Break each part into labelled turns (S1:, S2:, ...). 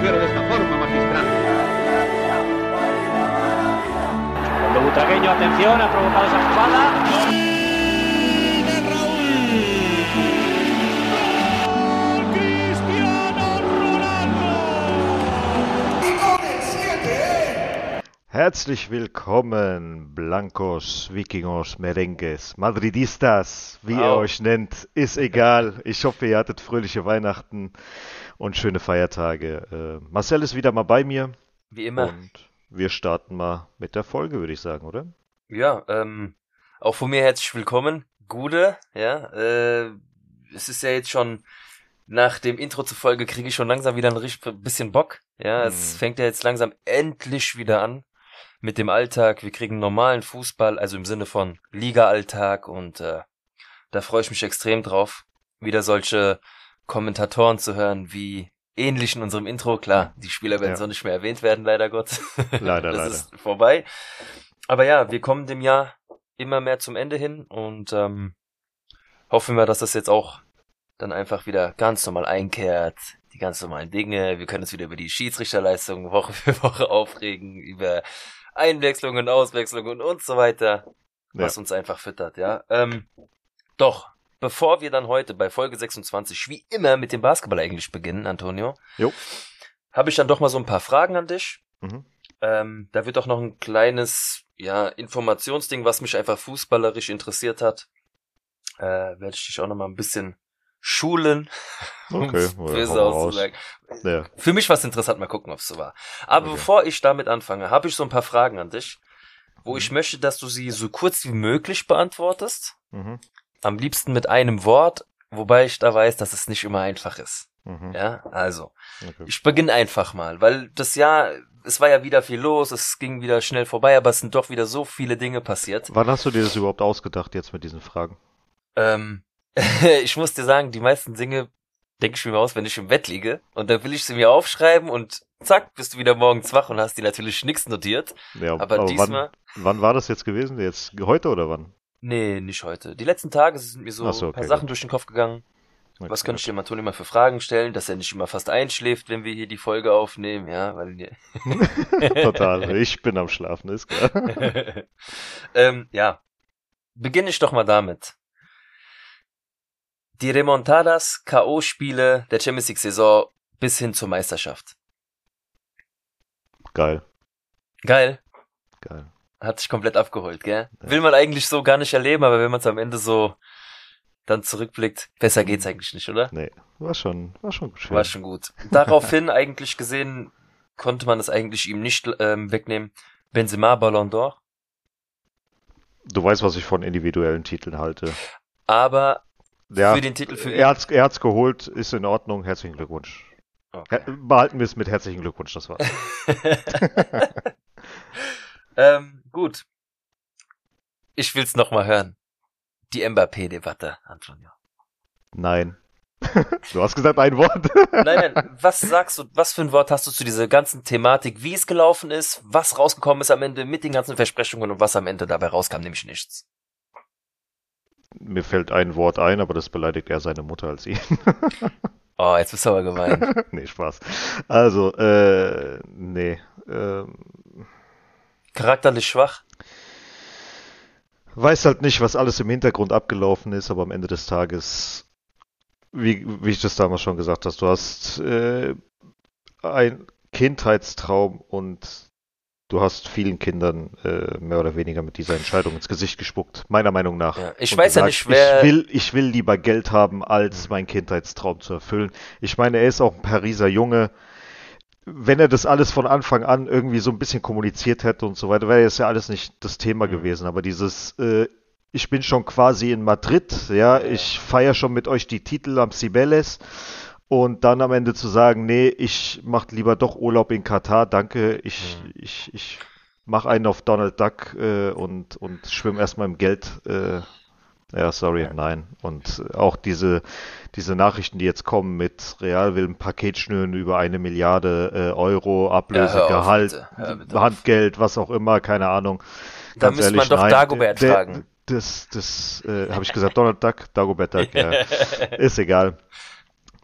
S1: proteger de esta forma magistral.
S2: Cuando Butragueño, atención, ha provocado esa jugada.
S3: Herzlich willkommen, Blancos, Vikingos, Merengues, Madridistas, wie ihr
S4: Au.
S3: euch nennt, ist egal. Ich hoffe, ihr hattet fröhliche Weihnachten und schöne Feiertage. Äh, Marcel ist wieder mal bei mir
S4: Wie immer.
S3: und wir starten mal mit der Folge, würde ich sagen, oder?
S4: Ja, ähm, auch von mir herzlich willkommen. Gude, ja, äh, es ist ja jetzt schon, nach dem Intro zur Folge kriege ich schon langsam wieder ein bisschen Bock. Ja, es
S3: Mhm.
S4: fängt ja jetzt langsam endlich wieder an mit dem Alltag. Wir kriegen normalen Fußball, also im Sinne von Liga-Alltag und äh, da freue ich mich extrem drauf, wieder solche Kommentatoren zu hören, wie ähnlich in unserem Intro. Klar, die Spieler werden
S3: Ja.
S4: so nicht mehr erwähnt werden, leider Gott.
S3: Leider,
S4: das
S3: leider.
S4: ist vorbei. Aber ja, wir kommen dem Jahr immer mehr zum Ende hin und ähm, hoffen wir, dass das jetzt auch dann einfach wieder ganz normal einkehrt. Die ganz normalen Dinge. Wir können uns wieder über die Schiedsrichterleistungen Woche für Woche aufregen, über Einwechslungen, Auswechslungen und so weiter, was uns einfach füttert, ja. Ähm, doch, bevor wir dann heute bei Folge 26 wie immer mit dem Basketball eigentlich beginnen, Antonio, habe ich dann doch mal so ein paar Fragen an dich.
S3: Mhm.
S4: Ähm, da wird auch noch ein kleines, ja, Informationsding, was mich einfach fußballerisch interessiert hat. Äh, werde ich dich auch noch mal ein bisschen schulen.
S3: Okay,
S4: auszusagen.
S3: Ja,
S4: Für mich war es interessant, mal gucken, ob es so war. Aber
S3: Okay.
S4: bevor ich damit anfange, habe ich so ein paar Fragen an dich, wo
S3: Mhm.
S4: ich möchte, dass du sie so kurz wie möglich beantwortest.
S3: mhm.
S4: Am liebsten mit einem Wort, wobei ich da weiß, dass es nicht immer einfach ist.
S3: Mhm.
S4: Ja, also.
S3: Okay.
S4: Ich beginne einfach mal, weil das Jahr, es war ja wieder viel los, es ging wieder schnell vorbei, aber es sind doch wieder so viele Dinge passiert.
S3: Wann hast du dir das überhaupt ausgedacht jetzt mit diesen Fragen?
S4: Ähm, ich muss dir sagen, die meisten Dinge denke ich mir aus, wenn ich im Bett liege und dann will ich sie mir aufschreiben und zack, bist du wieder morgens wach und hast die natürlich nix notiert.
S3: Ja,
S4: Aber, diesmal,
S3: wann, wann war das jetzt gewesen? Jetzt heute oder wann?
S4: Nee, nicht heute. Die letzten Tage sind mir so,
S3: so,
S4: ein paar
S3: okay,
S4: Sachen
S3: gut.
S4: durch den Kopf gegangen. Was
S3: Okay.
S4: könnte ich dem Antonio mal für Fragen stellen, dass er nicht immer fast einschläft, wenn wir hier die Folge aufnehmen, ja, weil
S3: Total. Ich bin am Schlafen, ist klar.
S4: ähm, ja. Beginne ich doch mal damit. Die Remontadas K.O.-Spiele der Champions League-Saison bis hin zur Meisterschaft.
S3: Geil.
S4: Geil.
S3: Geil.
S4: Hat sich komplett abgeholt, gell?
S3: Ja.
S4: Will man eigentlich so gar nicht erleben, aber wenn man es am Ende so dann zurückblickt, besser geht's eigentlich nicht, oder?
S3: Nee, war schon, war schon schön.
S4: War schon gut. Daraufhin eigentlich gesehen, konnte man es eigentlich ihm nicht ähm, wegnehmen. Benzema Ballon d'Or.
S3: Du weißt, was ich von individuellen Titeln halte.
S4: Aber
S3: Ja,
S4: für den Titel für
S3: er hat's, er hat's geholt, ist in Ordnung. Herzlichen Glückwunsch.
S4: Okay.
S3: Behalten wir es mit herzlichen Glückwunsch, das war's.
S4: ähm, gut. Ich will's noch mal hören. Die Mbappé-Debatte, Antonio.
S3: Nein. du hast gesagt ein Wort.
S4: Nein, nein, was sagst du, was für ein Wort hast du zu dieser ganzen Thematik, wie es gelaufen ist, was rausgekommen ist am Ende mit den ganzen Versprechungen und was am Ende dabei rauskam, nämlich nichts.
S3: Mir fällt ein Wort ein, aber das beleidigt eher seine Mutter als ihn.
S4: Oh, jetzt bist du aber gemein.
S3: nee, Spaß. Also, äh, nee. Ähm,
S4: Charakterlich schwach.
S3: weiß halt nicht, was alles im Hintergrund abgelaufen ist, aber am Ende des Tages, wie, wie ich das damals schon gesagt hast, du hast äh, ein Kindheitstraum und du hast vielen Kindern äh, mehr oder weniger mit dieser Entscheidung ins Gesicht gespuckt, meiner Meinung nach.
S4: Ja, ich
S3: Und
S4: weiß ja
S3: gesagt,
S4: nicht, wer-
S3: Ich will, ich will lieber Geld haben, als meinen Kindheitstraum zu erfüllen. Ich meine, er ist auch ein Pariser Junge. Wenn er das alles von Anfang an irgendwie so ein bisschen kommuniziert hätte und so weiter, wäre es ja alles nicht das Thema
S4: Mhm.
S3: gewesen. Aber dieses, äh, ich bin schon quasi in Madrid, ja, ich feiere schon mit euch die Titel am Cibeles und dann am Ende zu sagen, nee, ich mach lieber doch Urlaub in Katar, danke, ich,
S4: Mhm.
S3: ich, ich mach einen auf Donald Duck äh, und, und schwimm erstmal im Geld. Äh, ja, sorry,
S4: Ja.
S3: nein. Und äh, auch diese, diese Nachrichten, die jetzt kommen mit Real will ein Paket schnüren über eine Milliarde äh, Euro, Ablöse,
S4: hör auf,
S3: Gehalt,
S4: bitte. Hör bitte auf.
S3: Handgeld, was auch immer, keine Ahnung.
S4: Da
S3: Ganz
S4: müsste man doch
S3: nein.
S4: Dagobert
S3: Der-
S4: fragen.
S3: Das, das, äh, habe ich gesagt, Donald Duck, Dagobert Duck, ja. Ist egal.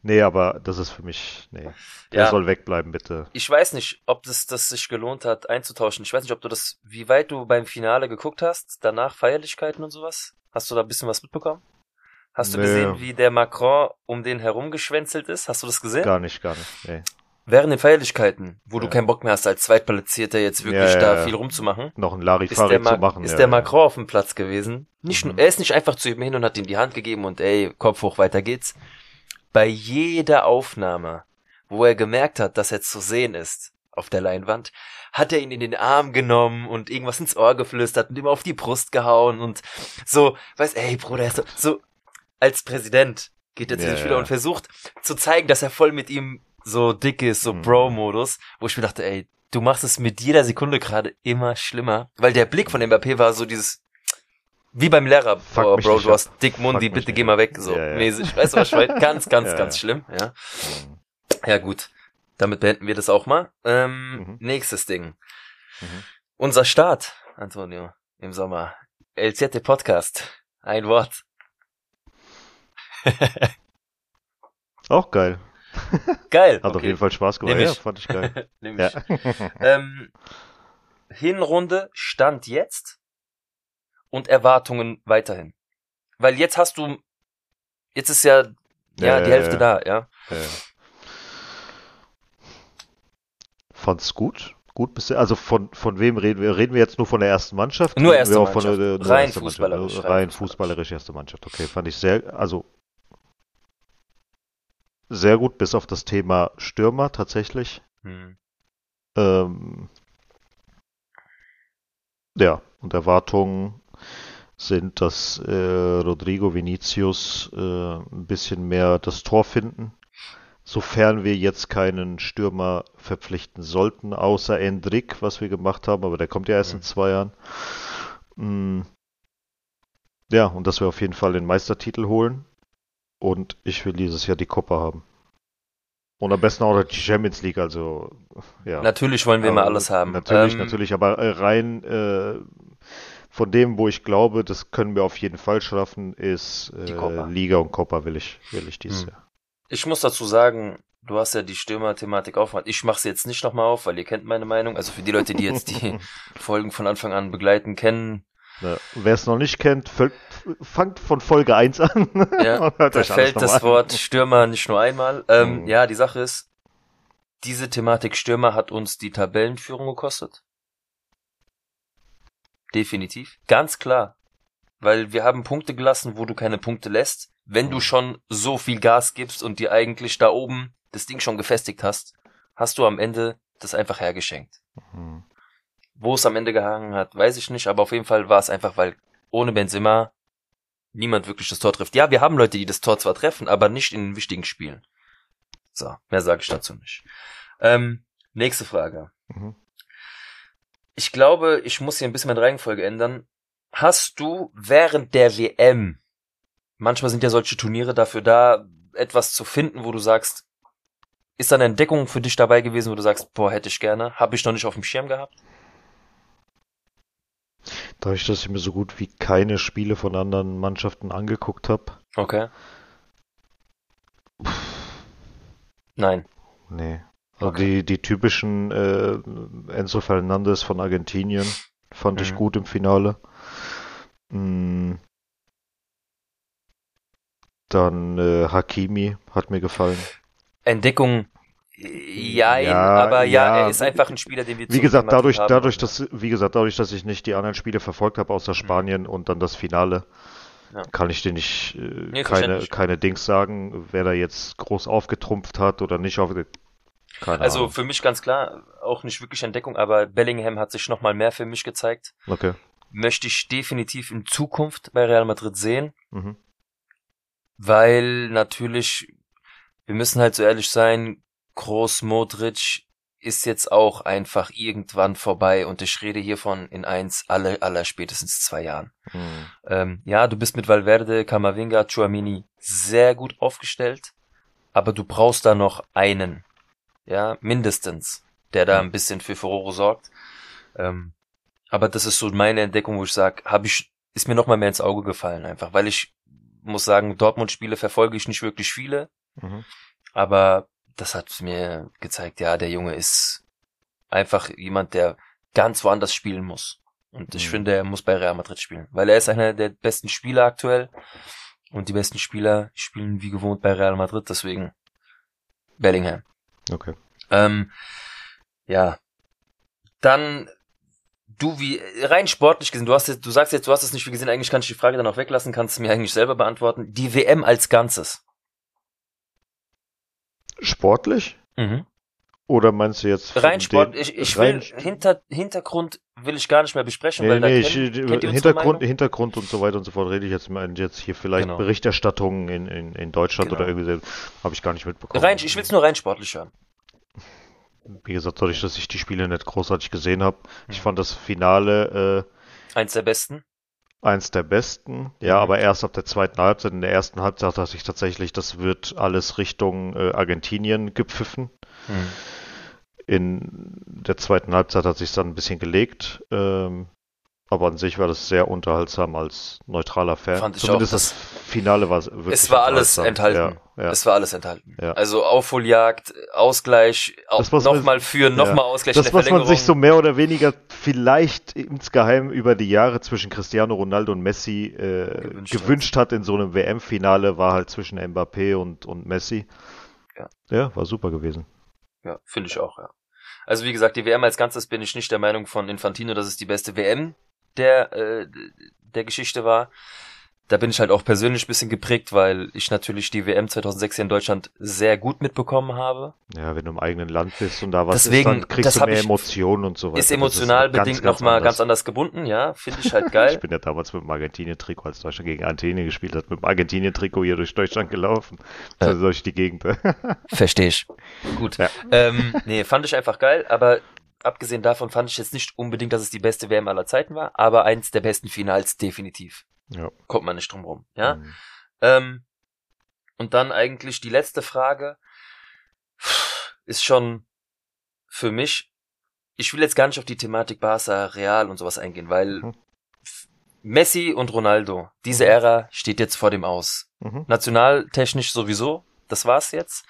S3: Nee, aber das ist für mich, nee. Der
S4: Ja.
S3: soll wegbleiben, bitte.
S4: Ich weiß nicht, ob das, das sich gelohnt hat, einzutauschen. Ich weiß nicht, ob du das, wie weit du beim Finale geguckt hast, danach Feierlichkeiten und sowas. Hast du da ein bisschen was mitbekommen? Hast du
S3: Nee.
S4: gesehen, wie der Macron um den herumgeschwänzelt ist? Hast du das gesehen?
S3: Gar nicht, gar nicht. Nee.
S4: Während den Feierlichkeiten, wo du
S3: Ja.
S4: keinen Bock mehr hast, als Zweitplatzierter jetzt wirklich
S3: Ja, ja,
S4: da viel rumzumachen,
S3: Noch ein Larifari zu
S4: Ma
S3: machen.
S4: ist der. Macron auf dem Platz gewesen. Nicht,
S3: Mhm.
S4: Er ist nicht einfach zu ihm hin und hat ihm die Hand gegeben und ey, Kopf hoch, weiter geht's. Bei jeder Aufnahme, wo er gemerkt hat, dass er zu sehen ist auf der Leinwand, hat er ihn in den Arm genommen und irgendwas ins Ohr geflüstert und ihm auf die Brust gehauen und so, weiß, ey Bruder, er so, so als Präsident geht er zu den
S3: ja.
S4: und versucht zu zeigen, dass er voll mit ihm so dick ist, so
S3: Mhm.
S4: Bro-Modus, wo ich mir dachte, ey, du machst es mit jeder Sekunde gerade immer schlimmer, weil der Blick von Mbappé war so dieses wie beim Lehrer, oh, Bro, du hast dick Mundi, bitte geh mal weg, so
S3: Ja, ja.
S4: mäßig. Weißt du, was ich? Ganz, ganz,
S3: Ja,
S4: ganz schlimm, ja. Ja, gut. Damit beenden wir das auch mal. Ähm,
S3: Mhm.
S4: Nächstes Ding.
S3: Mhm.
S4: Unser Start, Antonio, im Sommer. Siete Podcast. Ein Wort.
S3: Auch geil.
S4: Geil.
S3: Hat auf
S4: okay.
S3: jeden Fall Spaß gemacht. Ja, fand ich geil.
S4: Nehm
S3: ja.
S4: Ähm, Hinrunde Stand jetzt und Erwartungen weiterhin. Weil jetzt hast du, jetzt ist ja, ja,
S3: Ja,
S4: die
S3: ja,
S4: Hälfte
S3: ja.
S4: da, ja.
S3: Äh, Fand's gut. Gut bisher. Also von, von wem reden wir? Reden wir jetzt nur von der ersten Mannschaft?
S4: Nur erste
S3: auch Von
S4: Mannschaft.
S3: der, nur
S4: Rein
S3: erste Mannschaft.
S4: fußballerisch, rein
S3: Rein
S4: fußballerisch
S3: erste Mannschaft. Okay, fand ich sehr, also sehr gut, bis auf das Thema Stürmer tatsächlich.
S4: Hm.
S3: Ähm, ja, und Erwartungen sind, dass äh, Rodrigo Vinicius äh, ein bisschen mehr das Tor finden. Sofern wir jetzt keinen Stürmer verpflichten sollten, außer Endrick, was wir gemacht haben, aber der kommt ja erst
S4: Mhm.
S3: in zwei Jahren. Mm. Ja, und dass wir auf jeden Fall den Meistertitel holen. Und ich will dieses Jahr die Copa haben. Und am besten auch die Champions League, also ja.
S4: Natürlich wollen wir immer
S3: Aber
S4: alles haben.
S3: Natürlich,
S4: Ähm,
S3: natürlich, aber rein äh, von dem, wo ich glaube, das können wir auf jeden Fall schaffen, ist äh. Liga und Copa will ich, will ich dieses
S4: Hm.
S3: Jahr.
S4: Ich muss dazu sagen, du hast ja die Stürmer-Thematik aufgemacht. Ich mache sie jetzt nicht nochmal auf, weil ihr kennt meine Meinung. Also für die Leute, die jetzt die Folgen von Anfang an begleiten, kennen,
S3: Ja, Wer es noch nicht kennt, fangt von Folge 1 an.
S4: Ja, da fällt das
S3: an.
S4: Wort Stürmer nicht nur einmal. Ähm,
S3: Mhm.
S4: Ja, die Sache ist, diese Thematik Stürmer hat uns die Tabellenführung gekostet. Definitiv. Ganz klar. Weil wir haben Punkte gelassen, wo du keine Punkte lässt. Wenn du
S3: Mhm.
S4: schon so viel Gas gibst und dir eigentlich da oben das Ding schon gefestigt hast, hast du am Ende das einfach hergeschenkt.
S3: Hm.
S4: Wo es am Ende gehangen hat, weiß ich nicht, aber auf jeden Fall war es einfach, weil ohne Benzema niemand wirklich das Tor trifft. Ja, wir haben Leute, die das Tor zwar treffen, aber nicht in wichtigen Spielen. So, mehr sage ich dazu nicht. Ähm, nächste Frage.
S3: Mhm.
S4: Ich glaube, ich muss hier ein bisschen meine Reihenfolge ändern. Hast du während der WM, manchmal sind ja solche Turniere dafür da, etwas zu finden, wo du sagst, ist da eine Entdeckung für dich dabei gewesen, wo du sagst, boah, hätte ich gerne, habe ich noch nicht auf dem Schirm gehabt?
S3: Dadurch, dass ich mir so gut wie keine Spiele von anderen Mannschaften angeguckt habe.
S4: Okay. Nein.
S3: Nee. Also
S4: Okay.
S3: die, die typischen äh, Enzo Fernandez von Argentinien fand ich
S4: Mhm.
S3: gut im Finale. Mm. Dann äh, Hakimi hat mir gefallen.
S4: Entdeckung, ja,
S3: Ja,
S4: aber ja,
S3: ja.
S4: er ist einfach ein Spieler, den wir
S3: Wie gesagt, dadurch,
S4: haben.
S3: dadurch, dass, wie gesagt, dadurch, dass ich nicht die anderen Spiele verfolgt habe, außer Spanien und dann das Finale,
S4: Ja.
S3: kann ich dir nicht äh,
S4: Nee,
S3: keine, keine Dings sagen, wer da jetzt groß aufgetrumpft hat oder nicht auf. Keine
S4: Also
S3: Ahnung.
S4: für mich ganz klar, auch nicht wirklich Entdeckung, aber Bellingham hat sich nochmal mehr für mich gezeigt.
S3: Okay.
S4: Möchte ich definitiv in Zukunft bei Real Madrid sehen,
S3: Mhm.
S4: weil natürlich, wir müssen halt so ehrlich sein, Groß Modric ist jetzt auch einfach irgendwann vorbei und ich rede hiervon in eins aller, aller spätestens zwei Jahren.
S3: Mhm.
S4: Ähm, ja, du bist mit Valverde, Camavinga, Chouamini sehr gut aufgestellt, aber du brauchst da noch einen, ja, mindestens, der da ein bisschen für Furore sorgt. Ähm, aber das ist so meine Entdeckung, wo ich sage, habe ich, ist mir noch mal mehr ins Auge gefallen einfach, weil ich muss sagen, Dortmund-Spiele verfolge ich nicht wirklich viele.
S3: Mhm.
S4: Aber das hat mir gezeigt, ja, der Junge ist einfach jemand, der ganz woanders spielen muss. Und ich
S3: Mhm.
S4: finde, er muss bei Real Madrid spielen, weil er ist einer der besten Spieler aktuell. Und die besten Spieler spielen wie gewohnt bei Real Madrid, deswegen Bellingham.
S3: Okay.
S4: Ähm, ja. Dann, du wie, rein sportlich gesehen, du hast jetzt, du sagst jetzt, du hast es nicht viel gesehen, eigentlich kann ich die Frage dann auch weglassen, kannst du mir eigentlich selber beantworten. Die WM als Ganzes.
S3: Sportlich?
S4: Mhm.
S3: Oder meinst du jetzt
S4: Rein Sport, ich, ich will,
S3: rein-
S4: Hinter, Hintergrund will ich gar nicht mehr besprechen,
S3: Nee,
S4: weil da
S3: nee,
S4: kennt,
S3: ich,
S4: kennt
S3: Hintergrund? Hintergrund und so weiter und so fort rede ich jetzt, mal jetzt hier vielleicht
S4: Genau.
S3: Berichterstattungen in, in, in Deutschland
S4: Genau.
S3: oder irgendwie habe ich gar nicht mitbekommen.
S4: Rein, ich will's nur rein sportlich hören.
S3: Wie gesagt, dadurch, dass ich die Spiele nicht großartig gesehen habe, ich
S4: Mhm.
S3: fand das Finale
S4: Eins der besten.
S3: Eins der besten. Ja,
S4: Mhm.
S3: aber erst ab der zweiten Halbzeit. In der ersten Halbzeit dachte ich tatsächlich, das wird alles Richtung äh, Argentinien gepfiffen.
S4: Hm.
S3: In der zweiten Halbzeit hat sich dann ein bisschen gelegt. Ähm, aber an sich war das sehr unterhaltsam als neutraler Fan.
S4: Fand ich
S3: Zumindest
S4: auch.
S3: das Finale war wirklich
S4: Es war alles enthalten.
S3: Ja, ja.
S4: Es war alles enthalten.
S3: Ja.
S4: Also Aufholjagd, Ausgleich,
S3: Das,
S4: nochmal führen, nochmal Ausgleich
S3: Das, was man sich so mehr oder weniger vielleicht insgeheim über die Jahre zwischen Cristiano Ronaldo und Messi äh,
S4: Gewünscht
S3: gewünscht, hat. in so einem WM-Finale, war halt zwischen Mbappé und, und Messi.
S4: Ja.
S3: ja, war super gewesen.
S4: Ja, finde ich auch, ja. Also wie gesagt, die WM als Ganzes bin ich nicht der Meinung von Infantino, dass es die beste WM der, äh, der Geschichte war. Da bin ich halt auch persönlich ein bisschen geprägt, weil ich natürlich die WM 2006 hier in Deutschland sehr gut mitbekommen habe.
S3: Ja, wenn du im eigenen Land bist und da was
S4: Deswegen,
S3: ist, dann kriegst du mehr
S4: ich-
S3: Emotionen und so weiter.
S4: Ist emotional
S3: ganz,
S4: bedingt nochmal ganz anders gebunden, ja. Finde ich halt
S3: Ich
S4: geil.
S3: bin ja damals mit dem Argentinien-Trikot, als Deutschland gegen Argentinien gespielt hat, mit dem Argentinien-Trikot hier durch Deutschland gelaufen.
S4: Ja.
S3: Also durch die Gegend.
S4: Verstehe ich. Gut.
S3: Ja.
S4: Ähm, nee, fand ich einfach geil, aber abgesehen davon fand ich jetzt nicht unbedingt, dass es die beste WM aller Zeiten war, aber eins der besten Finals definitiv.
S3: ja.
S4: Kommt man nicht drum rum, ja.
S3: Mhm.
S4: Ähm, und dann eigentlich die letzte Frage ist schon für mich, ich will jetzt gar nicht auf die Thematik Barca, Real und sowas eingehen, weil
S3: Mhm.
S4: Messi und Ronaldo, diese
S3: Mhm.
S4: Ära steht jetzt vor dem Aus.
S3: Mhm.
S4: Nationaltechnisch sowieso, das war's jetzt.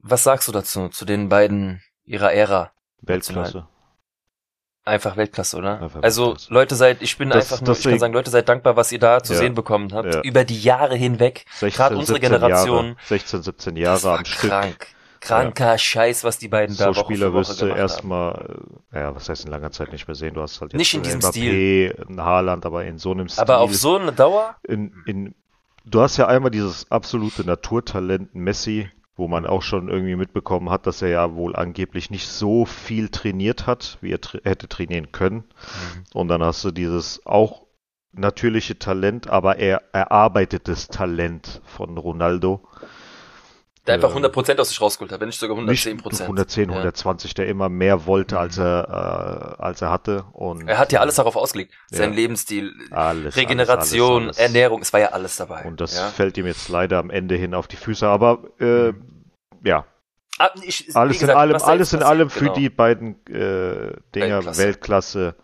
S4: Was sagst du dazu, zu den beiden ihrer Ära?
S3: Weltklasse.
S4: Einfach Weltklasse, oder?
S3: Einfach
S4: also
S3: Weltklasse.
S4: Leute seid, ich bin
S3: Das-
S4: einfach nur, ich
S3: deswegen-
S4: kann sagen, Leute seid dankbar, was ihr da zu
S3: Ja.
S4: sehen bekommen habt,
S3: Ja.
S4: über die Jahre hinweg.
S3: 16,
S4: Gerade unsere
S3: 17
S4: Generation,
S3: Jahre, 16, 17
S4: Das
S3: Jahre am Stück.
S4: krank. Kranker Scheiß, was die beiden da
S3: So
S4: Woche
S3: Spieler wirst du erstmal, äh, ja, was heißt in langer Zeit nicht mehr sehen. Du hast halt jetzt
S4: Nicht in diesem
S3: Mbappé, einen Haaland, aber in so einem Stil.
S4: Aber auf so eine Dauer?
S3: in, in, du hast ja einmal dieses absolute Naturtalent Messi, wo man auch schon irgendwie mitbekommen hat, dass er ja wohl angeblich nicht so viel trainiert hat, wie er tra hätte trainieren können. Und dann hast du dieses auch natürliche Talent, aber er erarbeitetes Talent von Ronaldo.
S4: Der einfach
S3: Ähm,
S4: 100% aus sich rausgeholt hat, wenn nicht sogar 110%.
S3: Nicht 110,
S4: Ja.
S3: 120, der immer mehr wollte, als er, äh, als er hatte. Und
S4: Er hat ja alles darauf ausgelegt. Sein
S3: Ja.
S4: Lebensstil,
S3: alles,
S4: Regeneration,
S3: alles, alles.
S4: Ernährung, es war ja alles dabei.
S3: Und das
S4: ja.
S3: fällt ihm jetzt leider am Ende hin auf die Füße. Aber äh, ja,
S4: Ah, ich,
S3: alles
S4: gesagt,
S3: in allem, alles in allem für
S4: genau.
S3: die beiden äh, Dinger
S4: Weltklasse.
S3: Weltklasse.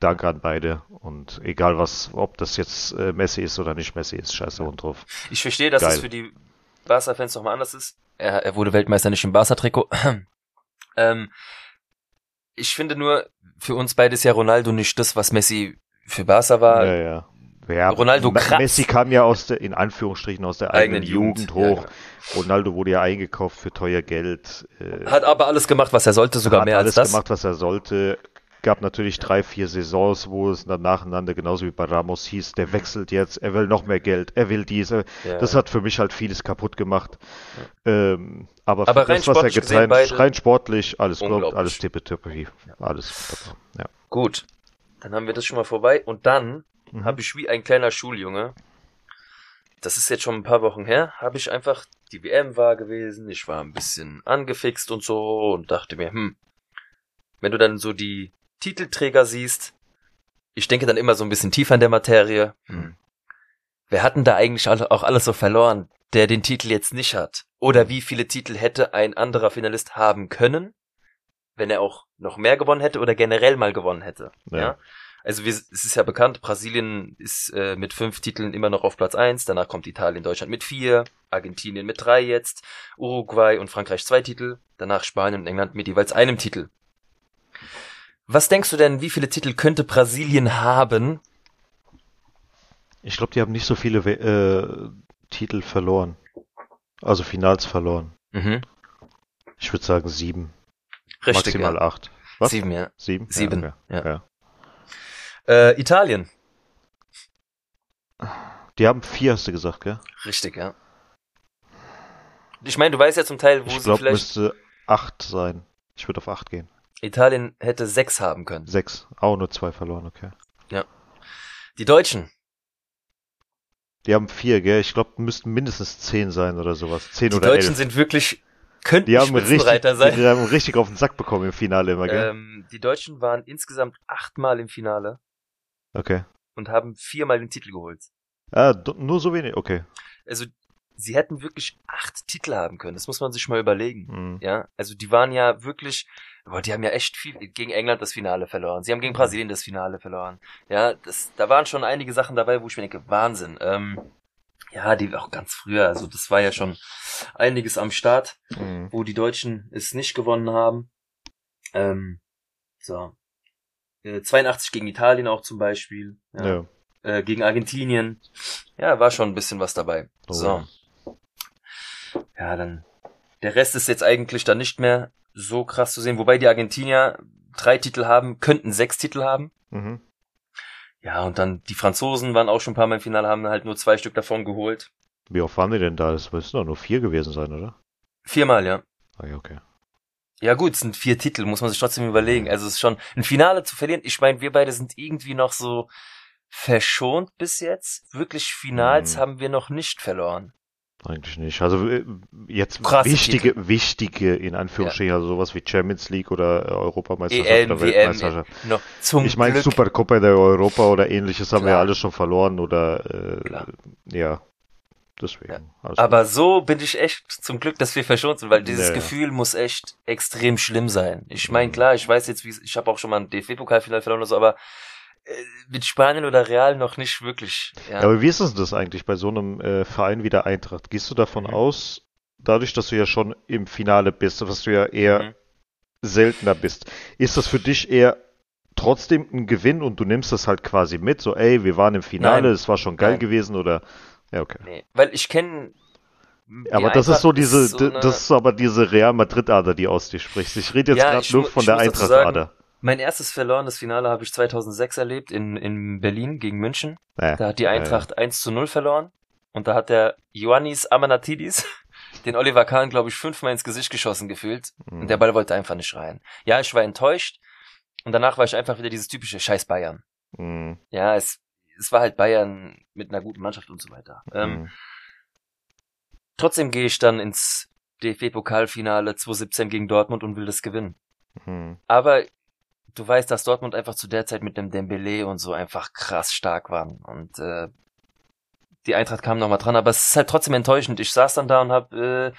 S3: Danke an beide. Und egal was, ob das jetzt äh, Messi ist oder nicht Messi ist, scheiße und drauf.
S4: Ich verstehe, dass
S3: Geil.
S4: es für die Barca-Fans nochmal anders ist. Er, er wurde Weltmeister nicht im Barca-Trikot. ähm, ich finde nur, für uns beide ist ja Ronaldo nicht das, was Messi für Barca war.
S3: ja, ja. Ja,
S4: Ronaldo kratzt.
S3: Messi kam ja aus der, in Anführungsstrichen, aus der eigenen, Jugend,
S4: Ja,
S3: hoch.
S4: genau.
S3: Ronaldo wurde ja eingekauft für teuer Geld. Äh,
S4: Hat aber alles gemacht, was er sollte, sogar
S3: hat
S4: mehr
S3: alles
S4: als das.
S3: gemacht, was er sollte. Gab natürlich drei, vier Saisons, wo es dann nacheinander, genauso wie bei Ramos hieß, der wechselt jetzt, er will noch mehr Geld, er will diese.
S4: Ja.
S3: Das hat für mich halt vieles kaputt gemacht. Ähm, aber,
S4: Aber
S3: das, was er gezeigt
S4: beide
S3: rein sportlich, alles
S4: unglaublich.
S3: alles tippitoppi, alles. Ja.
S4: Gut, dann haben wir das schon mal vorbei. Und dann
S3: Mhm.
S4: habe ich wie ein kleiner Schuljunge, das ist jetzt schon ein paar Wochen her, habe ich einfach, die WM war gewesen, ich war ein bisschen angefixt und so und dachte mir, hm, wenn du dann so die Titelträger siehst, ich denke dann immer so ein bisschen tiefer in der Materie, hm, wer hat denn da eigentlich auch alles so verloren, der den Titel jetzt nicht hat? Oder wie viele Titel hätte ein anderer Finalist haben können, wenn er auch noch mehr gewonnen hätte oder generell mal gewonnen hätte?
S3: Ja.
S4: ja? Also wir, es ist ja bekannt, Brasilien ist äh, mit fünf Titeln immer noch auf Platz eins. danach kommt Italien, Deutschland mit vier, Argentinien mit drei jetzt, Uruguay und Frankreich zwei Titel, danach Spanien und England mit jeweils einem Titel. Was denkst du denn, wie viele Titel könnte Brasilien haben?
S3: Ich glaube, die haben nicht so viele äh, Titel verloren. Also Finals verloren.
S4: Mhm.
S3: Ich würde sagen sieben.
S4: Richtig,
S3: Maximal
S4: ja.
S3: acht. Was?
S4: Sieben, ja.
S3: Sieben?
S4: Sieben,
S3: Ja, okay. ja.
S4: Äh, Italien.
S3: Die haben vier, hast du gesagt, gell?
S4: Richtig, ja. Ich meine, du weißt ja zum Teil, wo
S3: Ich
S4: sie
S3: glaube,
S4: vielleicht...
S3: müsste acht sein. Ich würde auf acht gehen.
S4: Italien hätte sechs haben können.
S3: Sechs. Auch nur zwei verloren, okay.
S4: Die Deutschen.
S3: Die haben vier, gell? Ich glaube, müssten mindestens zehn sein oder sowas. Zehn
S4: Die
S3: oder
S4: Deutschen
S3: elf.
S4: sind wirklich... Könnten
S3: die haben richtig,
S4: Spitzenreiter sein.
S3: die haben richtig auf den Sack bekommen im Finale immer, gell?
S4: Ähm, die Deutschen waren insgesamt achtmal im Finale
S3: Okay.
S4: und haben viermal den Titel geholt.
S3: Ah, nur so wenig, okay.
S4: Also sie hätten wirklich acht Titel haben können. Das muss man sich mal überlegen.
S3: Hm.
S4: Ja, also die waren ja wirklich, boah, die haben ja echt viel gegen England das Finale verloren. Sie haben gegen Brasilien das Finale verloren. Ja, das, da waren schon einige Sachen dabei, wo ich mir denke, Wahnsinn. Ähm, ja, die auch ganz früher. Also das war ja schon einiges am Start,
S3: Hm.
S4: wo die Deutschen es nicht gewonnen haben. Ähm, so. Äh, 82 gegen Italien auch zum Beispiel. Ja.
S3: Ja.
S4: Äh, gegen Argentinien. Ja, war schon ein bisschen was dabei.
S3: Oh,
S4: So. Ja, dann. Der Rest ist jetzt eigentlich dann nicht mehr so krass zu sehen. Wobei die Argentinier drei Titel haben, könnten sechs Titel haben.
S3: Mhm.
S4: Ja, und dann die Franzosen waren auch schon ein paar Mal im Finale, haben halt nur zwei Stück davon geholt.
S3: Wie oft waren die denn da? Das müssen doch nur vier gewesen sein, oder?
S4: Viermal, ja.
S3: Ah, ja, okay.
S4: Ja gut, es sind vier Titel, muss man sich trotzdem überlegen. Also es ist schon ein Finale zu verlieren. Ich meine, wir beide sind irgendwie noch so verschont bis jetzt. Wirklich Finals
S3: Mhm.
S4: haben wir noch nicht verloren.
S3: Eigentlich nicht. Also äh, jetzt
S4: Krasse
S3: wichtige, wichtige, in Anführungsstrichen, also sowas wie Champions League oder äh, Europameisterschaft
S4: EM,
S3: oder
S4: WM,
S3: Weltmeisterschaft.
S4: noch zum
S3: Ich meine. Supercopa der Europa oder ähnliches haben wir
S4: Klar.
S3: alles schon verloren oder äh,
S4: Klar.
S3: ja. Deswegen.
S4: Ja.
S3: alles
S4: Aber so bin ich echt zum Glück, dass wir verschont sind, weil dieses
S3: Ja, ja.
S4: Gefühl muss echt extrem schlimm sein. Ich meine,
S3: Mhm.
S4: klar, ich weiß jetzt, wie ich habe auch schon mal ein DFB-Pokalfinale verloren oder so, aber mit Spanien oder Real noch nicht wirklich. Ja.
S3: Ja, aber wie ist es das eigentlich bei so einem äh, Verein wie der Eintracht? Gehst du davon
S4: Mhm.
S3: aus, dadurch, dass du ja schon im Finale bist, was du ja eher
S4: Mhm.
S3: seltener bist, ist das für dich eher trotzdem ein Gewinn und du nimmst das halt quasi mit, so ey, wir waren im Finale, es war schon geil
S4: Nein.
S3: gewesen oder ja, okay.
S4: Nee, weil ich kenne.
S3: aber das ist so diese,
S4: so
S3: d-
S4: eine-
S3: das ist aber diese Real Madrid-Ader, die aus dir spricht. Ich rede jetzt
S4: Ja,
S3: gerade nur von der Eintracht-Ader.
S4: Mein erstes verlorenes Finale habe ich 2006 erlebt in, in Berlin gegen München.
S3: Naja,
S4: Da hat die
S3: ja,
S4: Eintracht 1 zu 0 verloren. Und da hat der Ioannis Amanatidis den Oliver Kahn, glaube ich, fünfmal ins Gesicht geschossen gefühlt.
S3: Mhm.
S4: Und der Ball wollte einfach nicht rein. Ja, ich war enttäuscht. Und danach war ich einfach wieder dieses typische Scheiß Bayern.
S3: Mhm.
S4: Ja, es, es war halt Bayern mit einer guten Mannschaft und so weiter. Ähm,
S3: Mhm.
S4: trotzdem gehe ich dann ins DFB-Pokalfinale 2017 gegen Dortmund und will das gewinnen.
S3: Mhm.
S4: Aber du weißt, dass Dortmund einfach zu der Zeit mit dem Dembele und so einfach krass stark waren. Und äh, die Eintracht kam nochmal dran, aber es ist halt trotzdem enttäuschend. Ich saß dann da und hab äh,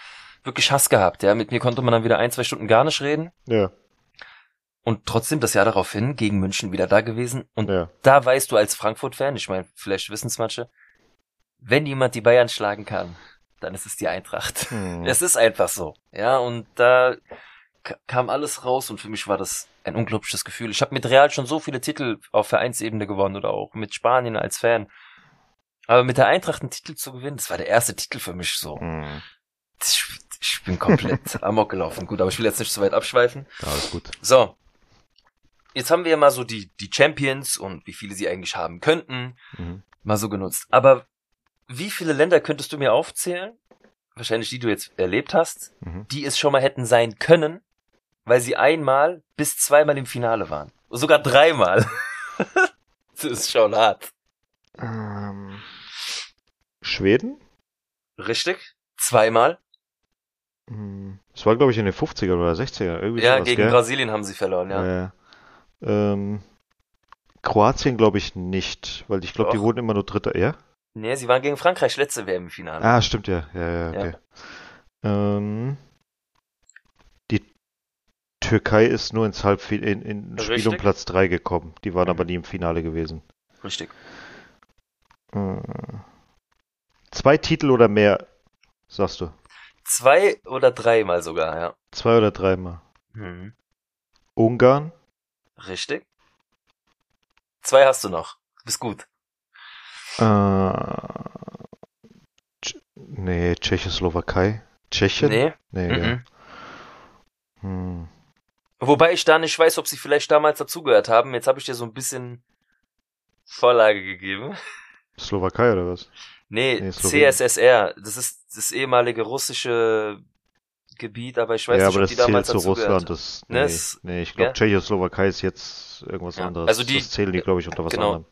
S4: wirklich Hass gehabt. Ja, Mit mir konnte man dann wieder ein, zwei Stunden gar nicht reden.
S3: Ja,
S4: Und trotzdem das Jahr daraufhin gegen München wieder da gewesen. Und
S3: ja.
S4: da weißt du als Frankfurt-Fan, ich meine, vielleicht wissen es manche, wenn jemand die Bayern schlagen kann, dann ist es die Eintracht.
S3: Mhm.
S4: Es ist einfach so. Ja, und da kam alles raus und für mich war das ein unglaubliches Gefühl. Ich habe mit Real schon so viele Titel auf Vereinsebene gewonnen oder auch mit Spanien als Fan. Aber mit der Eintracht einen Titel zu gewinnen, das war der erste Titel für mich so.
S3: Mhm.
S4: Ich, ich bin komplett amok gelaufen. Gut, aber ich will jetzt nicht zu weit abschweifen.
S3: Ja, alles gut.
S4: So. Jetzt haben wir ja mal so die, die Champions und wie viele sie eigentlich haben könnten,
S3: Mhm.
S4: mal so genutzt. Aber wie viele Länder könntest du mir aufzählen? Wahrscheinlich die du jetzt erlebt hast,
S3: Mhm.
S4: die es schon mal hätten sein können, weil sie einmal bis zweimal im Finale waren. Sogar dreimal. das ist schon hart.
S3: Ähm, Schweden?
S4: Richtig? Zweimal?
S3: Hm, Das war, glaube ich, in den 50er oder 60er. Irgendwie
S4: Ja,
S3: sowas,
S4: gegen
S3: gell?
S4: Brasilien haben sie verloren, ja.
S3: Ja. Ähm, Kroatien glaube ich nicht, weil ich glaube, die wurden immer nur Dritter. Ja?
S4: Nee, sie waren gegen Frankreich letzte WM im Finale.
S3: Ah, stimmt ja. Ja, ja,
S4: Ja.
S3: okay. Ähm, die Türkei ist nur ins Halbfinale, in, in Spiel um. Platz 3 gekommen. Die waren
S4: Mhm.
S3: aber nie im Finale gewesen.
S4: Richtig.
S3: Äh, Zwei Titel oder mehr, sagst du?
S4: Zwei oder dreimal sogar, ja.
S3: Zwei oder dreimal.
S4: Mhm.
S3: Ungarn,
S4: Richtig. Zwei hast du noch. Bist gut.
S3: äh, nee, Tschechoslowakei. Tschechien?
S4: Nee.
S3: Nee, ja.
S4: Mhm.
S3: Hm.
S4: Wobei ich da nicht weiß, ob sie vielleicht damals dazugehört haben. Jetzt habe ich dir so ein bisschen Vorlage gegeben.
S3: Slowakei oder was?
S4: Nee,
S3: Nee.
S4: CSSR. Das ist das ehemalige russische Gebiet, aber ich weiß
S3: ja,
S4: nicht, ob
S3: das
S4: die damals
S3: zählt zu Russland. Das,
S4: Ne,
S3: nee,
S4: es-
S3: nee, ich glaube,
S4: ja.
S3: Tschechoslowakei ist jetzt irgendwas
S4: Ja,
S3: anderes.
S4: also die-
S3: das zählen die, glaube ich, unter was
S4: genau.
S3: anderem.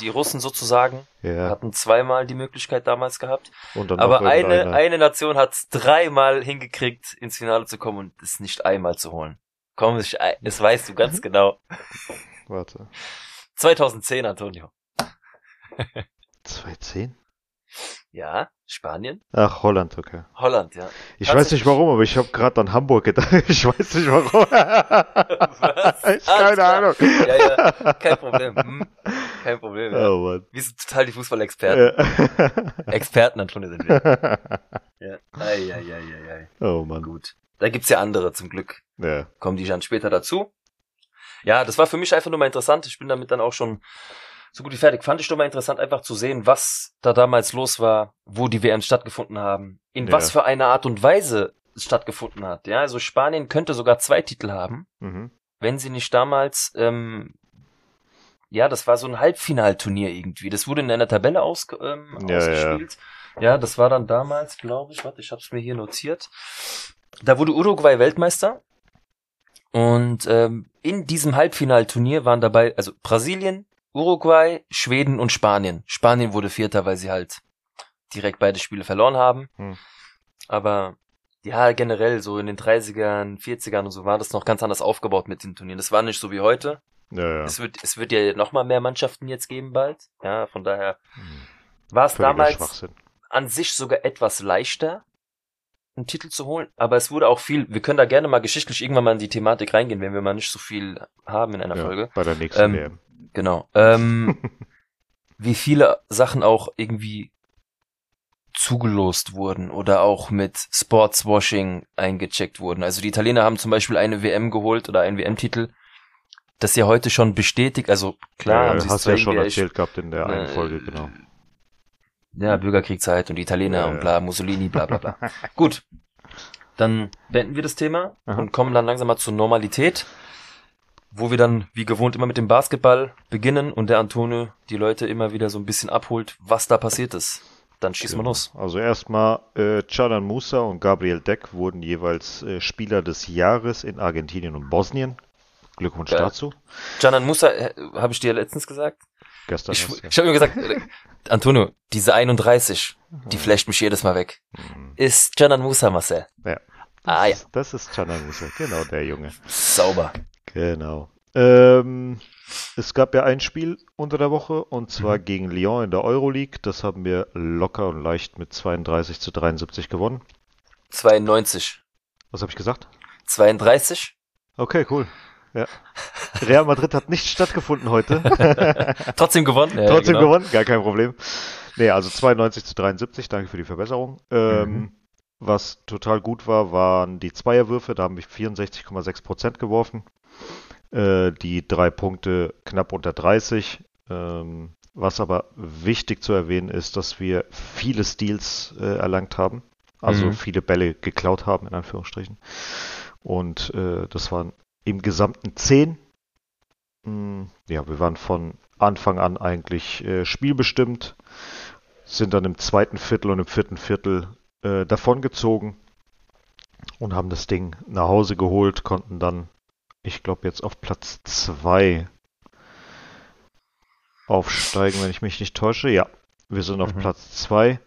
S4: Die Russen sozusagen
S3: Ja,
S4: hatten zweimal die Möglichkeit damals gehabt. Aber eine, eine Nation hat es dreimal hingekriegt, ins Finale zu kommen und es nicht einmal zu holen. Komm, ich, das weißt du ganz genau.
S3: Warte.
S4: 2010, Antonio.
S3: 2010?
S4: Ja, Spanien,
S3: Ach, Holland, okay.
S4: Holland, ja.
S3: Ich weiß nicht warum, aber ich habe gerade an Hamburg gedacht. Ich weiß nicht warum.
S4: Was?
S3: ich keine
S4: klar.
S3: Ahnung.
S4: Ja, ja, kein Problem. Hm, kein Problem. Ja.
S3: Oh Mann.
S4: Wir sind total die Fußballexperten.
S3: Ja.
S4: Experten, Antonio sind wir. Ja. Ei, ei, ei, ei, ei.
S3: oh Mann.
S4: Gut. Da gibt's ja andere zum Glück.
S3: Ja.
S4: Kommen die dann später dazu. Ja, das war für mich einfach nur mal interessant. Ich bin damit dann auch schon so gut wie fertig. Fand ich nur mal interessant, einfach zu sehen, was da damals los war, wo die WMs stattgefunden haben, in
S3: Ja.
S4: was für eine Art und Weise es stattgefunden hat. Ja, also Spanien könnte sogar zwei Titel haben,
S3: Mhm.
S4: wenn sie nicht damals, ähm, ja, das war so ein Halbfinalturnier irgendwie. Das wurde in einer Tabelle aus, ähm,
S3: Ja,
S4: ausgespielt. Ja. das war dann damals, glaube ich, warte, ich hab's mir hier notiert. Da wurde Uruguay Weltmeister. Und ähm, in diesem Halbfinalturnier waren dabei, also Brasilien, Uruguay, Schweden und Spanien. Spanien wurde Vierter, weil sie halt direkt beide Spiele verloren haben.
S3: Hm.
S4: Aber ja, generell so in den 30ern, 40ern und so war das noch ganz anders aufgebaut mit den Turnieren. Das war nicht so wie heute.
S3: Ja, ja.
S4: Es wird, es wird ja noch mal mehr Mannschaften jetzt geben bald. Ja, von daher
S3: Hm.
S4: war es damals an sich sogar etwas leichter, einen Titel zu holen. Aber es wurde auch viel, wir können da gerne mal geschichtlich irgendwann mal in die Thematik reingehen, wenn wir mal nicht so viel haben in einer
S3: Ja,
S4: Folge.
S3: bei der nächsten
S4: Ähm,
S3: WM.
S4: Genau. Ähm, wie viele Sachen auch irgendwie zugelost wurden oder auch mit Sportswashing eingecheckt wurden. Also die Italiener haben zum Beispiel eine WM geholt oder einen WM-Titel, das ja heute schon bestätigt, also klar
S3: ja,
S4: haben sie es
S3: ja schon erzählt gehabt in der einen
S4: äh,
S3: Folge, genau.
S4: Ja, Bürgerkriegszeit und die Italiener
S3: Ja,
S4: und
S3: ja.
S4: bla, Mussolini, bla bla bla. Gut. Dann beenden wir das Thema
S3: Aha.
S4: und kommen dann langsam mal zur Normalität, wo wir dann wie gewohnt immer mit dem Basketball beginnen und der Antonio die Leute immer wieder so ein bisschen abholt, was da passiert ist. Dann schieß mal
S3: Genau.
S4: los.
S3: Also erstmal, äh, Canan Musa und Gabriel Deck wurden jeweils äh, Spieler des Jahres in Argentinien und Bosnien. Glückwunsch
S4: Geil.
S3: dazu.
S4: Janan Musa, äh, habe ich dir letztens gesagt?
S3: Gestern
S4: Ich,
S3: ja.
S4: ich habe mir gesagt, äh, Antonio, diese 31, die
S3: Mhm.
S4: flasht mich jedes Mal weg.
S3: Mhm.
S4: Ist Janan Musa, Marcel.
S3: Ja. Das,
S4: Ah ja,
S3: ist, das ist Canan Musa, genau der Junge.
S4: sauber.
S3: Genau. Ähm, es gab ja ein Spiel unter der Woche und zwar
S4: Mhm.
S3: gegen Lyon in der Euroleague. Das haben wir locker und leicht mit 32 zu 73 gewonnen.
S4: 92.
S3: Was habe ich gesagt?
S4: 32?
S3: Okay, cool. Ja. Real Madrid hat nicht stattgefunden heute.
S4: Trotzdem gewonnen? Ja,
S3: Trotzdem
S4: genau.
S3: gewonnen, gar kein Problem. Nee, also 92 zu 73, danke für die Verbesserung. Ähm,
S4: Mhm.
S3: Was total gut war, waren die Zweierwürfe, da haben wir 64,6 Prozent geworfen. Äh, die drei Punkte knapp unter 30. Ähm, was aber wichtig zu erwähnen ist, dass wir viele Steals äh, erlangt haben. Also
S4: Mhm.
S3: viele Bälle geklaut haben, in Anführungsstrichen. Und äh, das waren im Gesamten 10. Mm, Ja, wir waren von Anfang an eigentlich äh, spielbestimmt, sind dann im zweiten Viertel und im vierten Viertel äh, davongezogen und haben das Ding nach Hause geholt, konnten dann, ich glaube, jetzt auf Platz 2 aufsteigen, wenn ich mich nicht täusche. Ja, wir sind auf
S4: Mhm.
S3: Platz 2.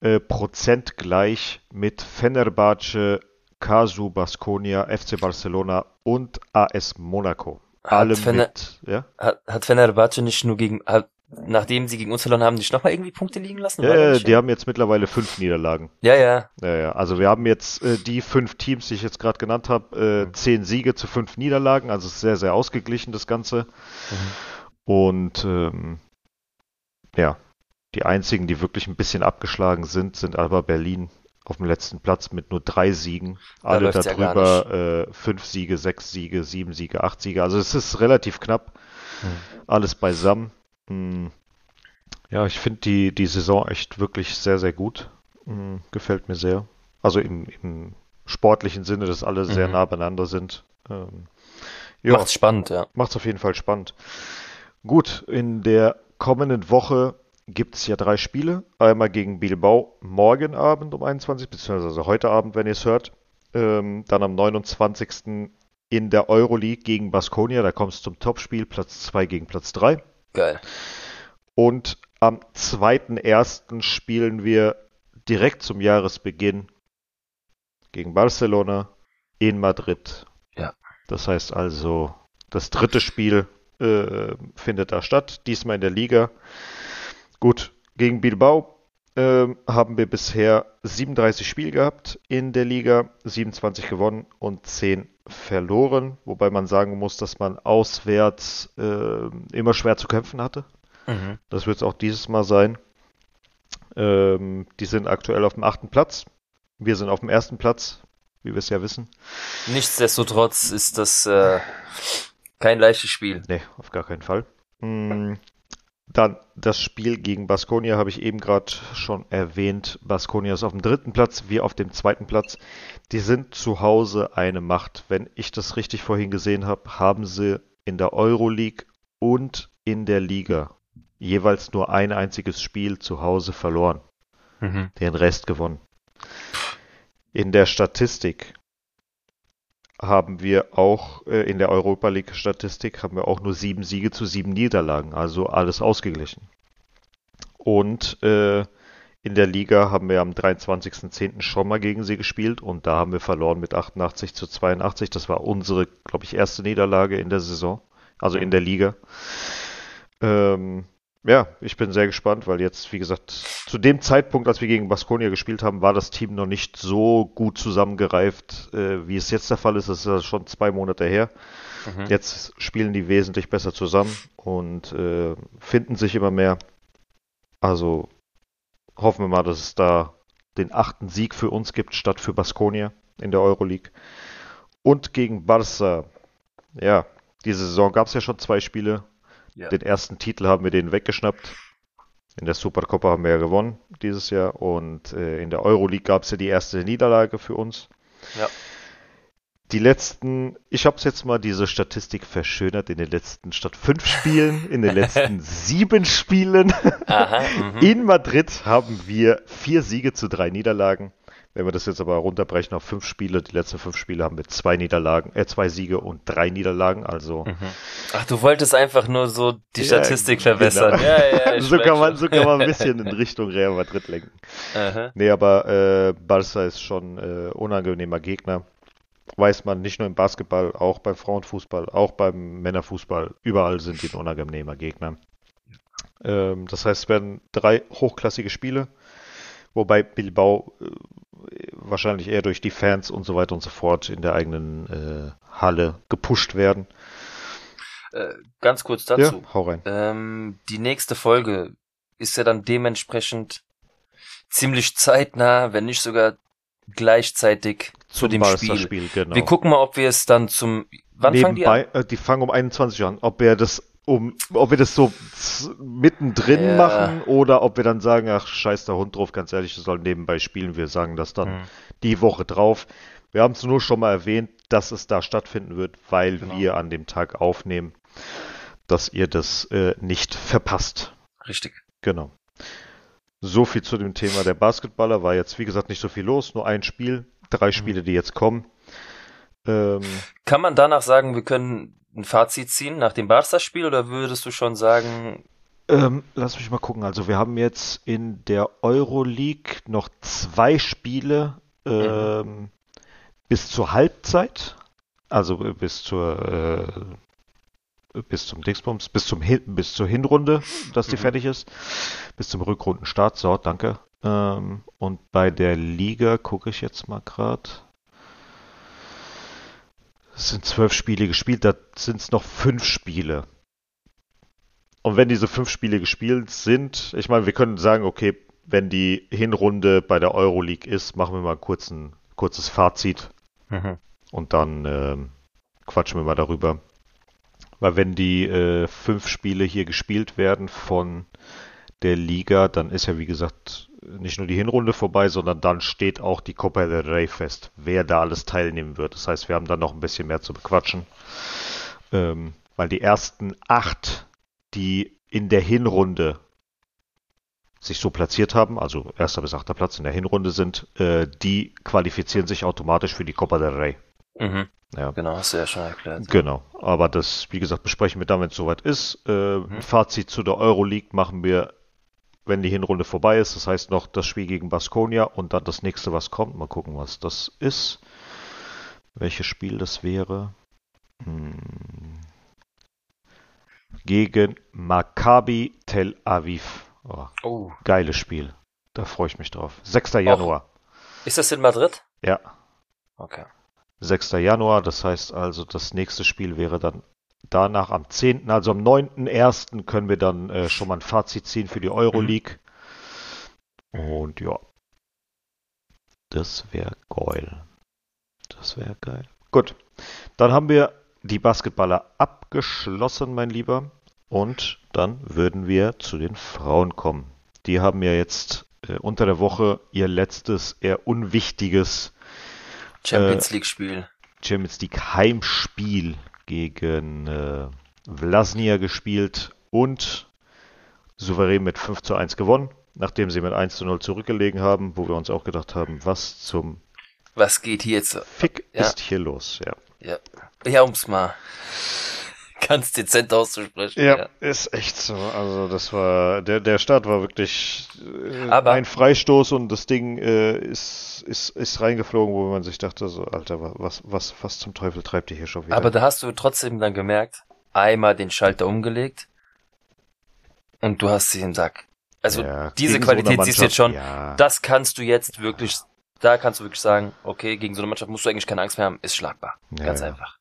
S3: Äh, Prozent gleich mit Fenerbahce, Casu, Baskonia, FC Barcelona und AS Monaco.
S4: Hat
S3: Alle
S4: Fener-
S3: mit, ja?
S4: Hat, hat Fenerbahce nicht nur gegen, hat, nachdem sie gegen uns verloren haben, nicht nochmal irgendwie Punkte liegen lassen?
S3: Ja, die haben jetzt mittlerweile fünf Niederlagen.
S4: Ja, ja.
S3: Ja, ja. Also wir haben jetzt äh, die fünf Teams, die ich jetzt gerade genannt habe, äh, mhm. zehn Siege zu fünf Niederlagen. Also sehr, sehr ausgeglichen das Ganze. Mhm. Und ähm, ja, die einzigen, die wirklich ein bisschen abgeschlagen sind, sind aber Berlin auf dem letzten Platz mit nur drei Siegen. Da Alle darüber ja äh, fünf Siege, sechs Siege, sieben Siege, acht Siege. Also es ist relativ knapp. Hm. Alles beisammen. Hm. Ja, ich finde die, die Saison echt wirklich sehr, sehr gut. Hm. Gefällt mir sehr. Also im, im sportlichen Sinne, dass alle sehr mhm. nah beieinander sind. Ähm,
S4: ja, macht's spannend, ja.
S3: Macht's auf jeden Fall spannend. Gut, in der kommenden Woche gibt es ja drei Spiele. Einmal gegen Bilbao morgen Abend um 21, beziehungsweise heute Abend, wenn ihr es hört. Ähm, dann am 29. in der Euroleague gegen Baskonia. Da kommt es zum Topspiel, Platz 2 gegen Platz 3.
S4: Geil.
S3: Und am 2.1. spielen wir direkt zum Jahresbeginn gegen Barcelona in Madrid.
S4: Ja.
S3: Das heißt also, das dritte Spiel äh, findet da statt, diesmal in der Liga. Gut, gegen Bilbao äh, haben wir bisher 37 Spiele gehabt in der Liga, 27 gewonnen und 10 verloren, wobei man sagen muss, dass man auswärts äh, immer schwer zu kämpfen hatte. Mhm. Das wird es auch dieses Mal sein. Ähm, die sind aktuell auf dem achten Platz. Wir sind auf dem ersten Platz, wie wir es ja wissen.
S4: Nichtsdestotrotz ist das äh, kein leichtes Spiel.
S3: Nee, auf gar keinen Fall. Hm, dann das Spiel gegen Baskonia habe ich eben gerade schon erwähnt. Baskonia ist auf dem dritten Platz, wir auf dem zweiten Platz. Die sind zu Hause eine Macht. Wenn ich das richtig vorhin gesehen habe, haben sie in der Euroleague und in der Liga jeweils nur ein einziges Spiel zu Hause verloren. Mhm. Den Rest gewonnen. In der Statistik haben wir auch äh, in der Europa League Statistik haben wir auch nur sieben Siege zu sieben Niederlagen, also alles ausgeglichen. Und äh, in der Liga haben wir am 23.10. schon mal gegen sie gespielt und da haben wir verloren mit 88 zu 82. Das war unsere, glaube ich, erste Niederlage in der Saison, also in der Liga. Ähm, ja, ich bin sehr gespannt, weil jetzt, wie gesagt, zu dem Zeitpunkt, als wir gegen Baskonia gespielt haben, war das Team noch nicht so gut zusammengereift, äh, wie es jetzt der Fall ist. Das ist ja schon zwei Monate her. Mhm. Jetzt spielen die wesentlich besser zusammen und äh, finden sich immer mehr. Also hoffen wir mal, dass es da den achten Sieg für uns gibt, statt für Baskonia in der Euroleague. Und gegen Barca, ja, diese Saison gab es ja schon zwei Spiele ja. Den ersten Titel haben wir den weggeschnappt. In der Supercopa haben wir ja gewonnen dieses Jahr und äh, in der Euroleague gab es ja die erste Niederlage für uns.
S4: Ja.
S3: Die letzten, ich habe es jetzt mal diese Statistik verschönert, in den letzten statt fünf Spielen, in den letzten sieben Spielen Aha, mhm. in Madrid haben wir vier Siege zu drei Niederlagen. Wenn wir das jetzt aber runterbrechen auf fünf Spiele, die letzten fünf Spiele haben wir zwei Niederlagen, äh, zwei Siege und drei Niederlagen, also. Mhm.
S4: Ach, du wolltest einfach nur so die Statistik ja, verbessern. Genau.
S3: Ja, ja, so kann man, so kann man ein bisschen in Richtung Real Madrid lenken. Aha. Nee, aber äh, Barca ist schon äh, unangenehmer Gegner. Weiß man nicht nur im Basketball, auch beim Frauenfußball, auch beim Männerfußball. Überall sind die ein unangenehmer Gegner. Ähm, das heißt, es werden drei hochklassige Spiele, wobei Bilbao äh, wahrscheinlich eher durch die Fans und so weiter und so fort in der eigenen äh, Halle gepusht werden.
S4: Äh, ganz kurz dazu.
S3: Ja, hau rein.
S4: Ähm, die nächste Folge ist ja dann dementsprechend ziemlich zeitnah, wenn nicht sogar gleichzeitig zu dem Spiel. Spiel genau. Wir gucken mal, ob wir es dann zum
S3: Wann Nebenbei, fangen die an? Äh, die fangen um 21 Uhr an. Ob wir das um, ob wir das so mittendrin ja. machen oder ob wir dann sagen, ach, scheiß der Hund drauf, ganz ehrlich, das soll nebenbei spielen. Wir sagen das dann mhm. die Woche drauf. Wir haben es nur schon mal erwähnt, dass es da stattfinden wird, weil genau. wir an dem Tag aufnehmen, dass ihr das äh, nicht verpasst.
S4: Richtig.
S3: Genau. So viel zu dem Thema der Basketballer. War jetzt, wie gesagt, nicht so viel los, nur ein Spiel, drei mhm. Spiele, die jetzt kommen.
S4: Ähm, Kann man danach sagen, wir können ein Fazit ziehen nach dem Barca-Spiel oder würdest du schon sagen?
S3: Ähm, lass mich mal gucken. Also wir haben jetzt in der Euroleague noch zwei Spiele ähm, mhm. bis zur Halbzeit, also bis zur äh, bis zum Dingsbums, bis zum Hin bis zur Hinrunde, dass die
S4: Mhm.
S3: fertig ist, bis zum Rückrundenstart. So, danke. Ähm, und bei der Liga gucke ich jetzt mal gerade. Es sind zwölf Spiele gespielt, da sind es noch fünf Spiele. Und wenn diese fünf Spiele gespielt sind, ich meine, wir können sagen, okay, wenn die Hinrunde bei der Euroleague ist, machen wir mal kurz ein kurzes Fazit
S4: Mhm.
S3: und dann ähm, quatschen wir mal darüber. Weil wenn die äh, fünf Spiele hier gespielt werden von der Liga, dann ist ja wie gesagt nicht nur die Hinrunde vorbei, sondern dann steht auch die Copa del Rey fest, wer da alles teilnehmen wird. Das heißt, wir haben dann noch ein bisschen mehr zu bequatschen. Ähm, weil die ersten acht, die in der Hinrunde sich so platziert haben, also erster bis achter Platz in der Hinrunde sind, äh, die qualifizieren sich automatisch für die Copa del Rey.
S4: Mhm.
S3: Ja.
S4: Genau, hast du ja schon erklärt.
S3: Genau, aber das, wie gesagt, besprechen wir dann, wenn es soweit ist. Äh,
S4: Mhm.
S3: Fazit zu der Euroleague machen wir, wenn die Hinrunde vorbei ist. Das heißt noch das Spiel gegen Baskonia und dann das nächste, was kommt. Mal gucken, was das ist. Welches Spiel das wäre. Hm. Gegen Maccabi Tel Aviv. Oh,
S4: Oh.
S3: geiles Spiel. Da freue ich mich drauf. 6. Januar.
S4: Ist das in Madrid?
S3: Ja.
S4: Okay.
S3: 6. Januar, das heißt also, das nächste Spiel wäre dann danach am 10., also am 9.1. können wir dann äh, schon mal ein Fazit ziehen für die Euroleague. Und ja, das wäre geil. Das wäre geil. Gut, dann haben wir die Basketballer abgeschlossen, mein Lieber. Und dann würden wir zu den Frauen kommen. Die haben ja jetzt äh, unter der Woche ihr letztes, eher unwichtiges
S4: Champions League Spiel.
S3: Champions League Heimspiel gegen äh, Vlasnia gespielt und souverän mit 5 zu 1 gewonnen, nachdem sie mit 1 zu 0 zurückgelegen haben, wo wir uns auch gedacht haben, was zum
S4: Was geht hier jetzt?
S3: Fick
S4: Ja.
S3: ist hier los? Ja.
S4: Ja, ja um's mal ganz dezent auszusprechen.
S3: ist echt so. Also das war, der, der Start war wirklich äh,
S4: Aber-
S3: ein Freistoß und das Ding äh, ist, ist, ist reingeflogen, wo man sich dachte, so, Alter, was, was, was zum Teufel treibt ihr hier schon wieder?
S4: Aber da hast du trotzdem dann gemerkt, einmal den Schalter umgelegt und du hast sie im Sack. Also
S3: Ja,
S4: diese
S3: gegen so
S4: Qualität siehst du jetzt schon.
S3: Ja.
S4: Das kannst du jetzt wirklich, da kannst du wirklich sagen, okay, gegen so eine Mannschaft musst du eigentlich keine Angst mehr haben, ist schlagbar.
S3: Ja,
S4: Ganz
S3: ja.
S4: einfach.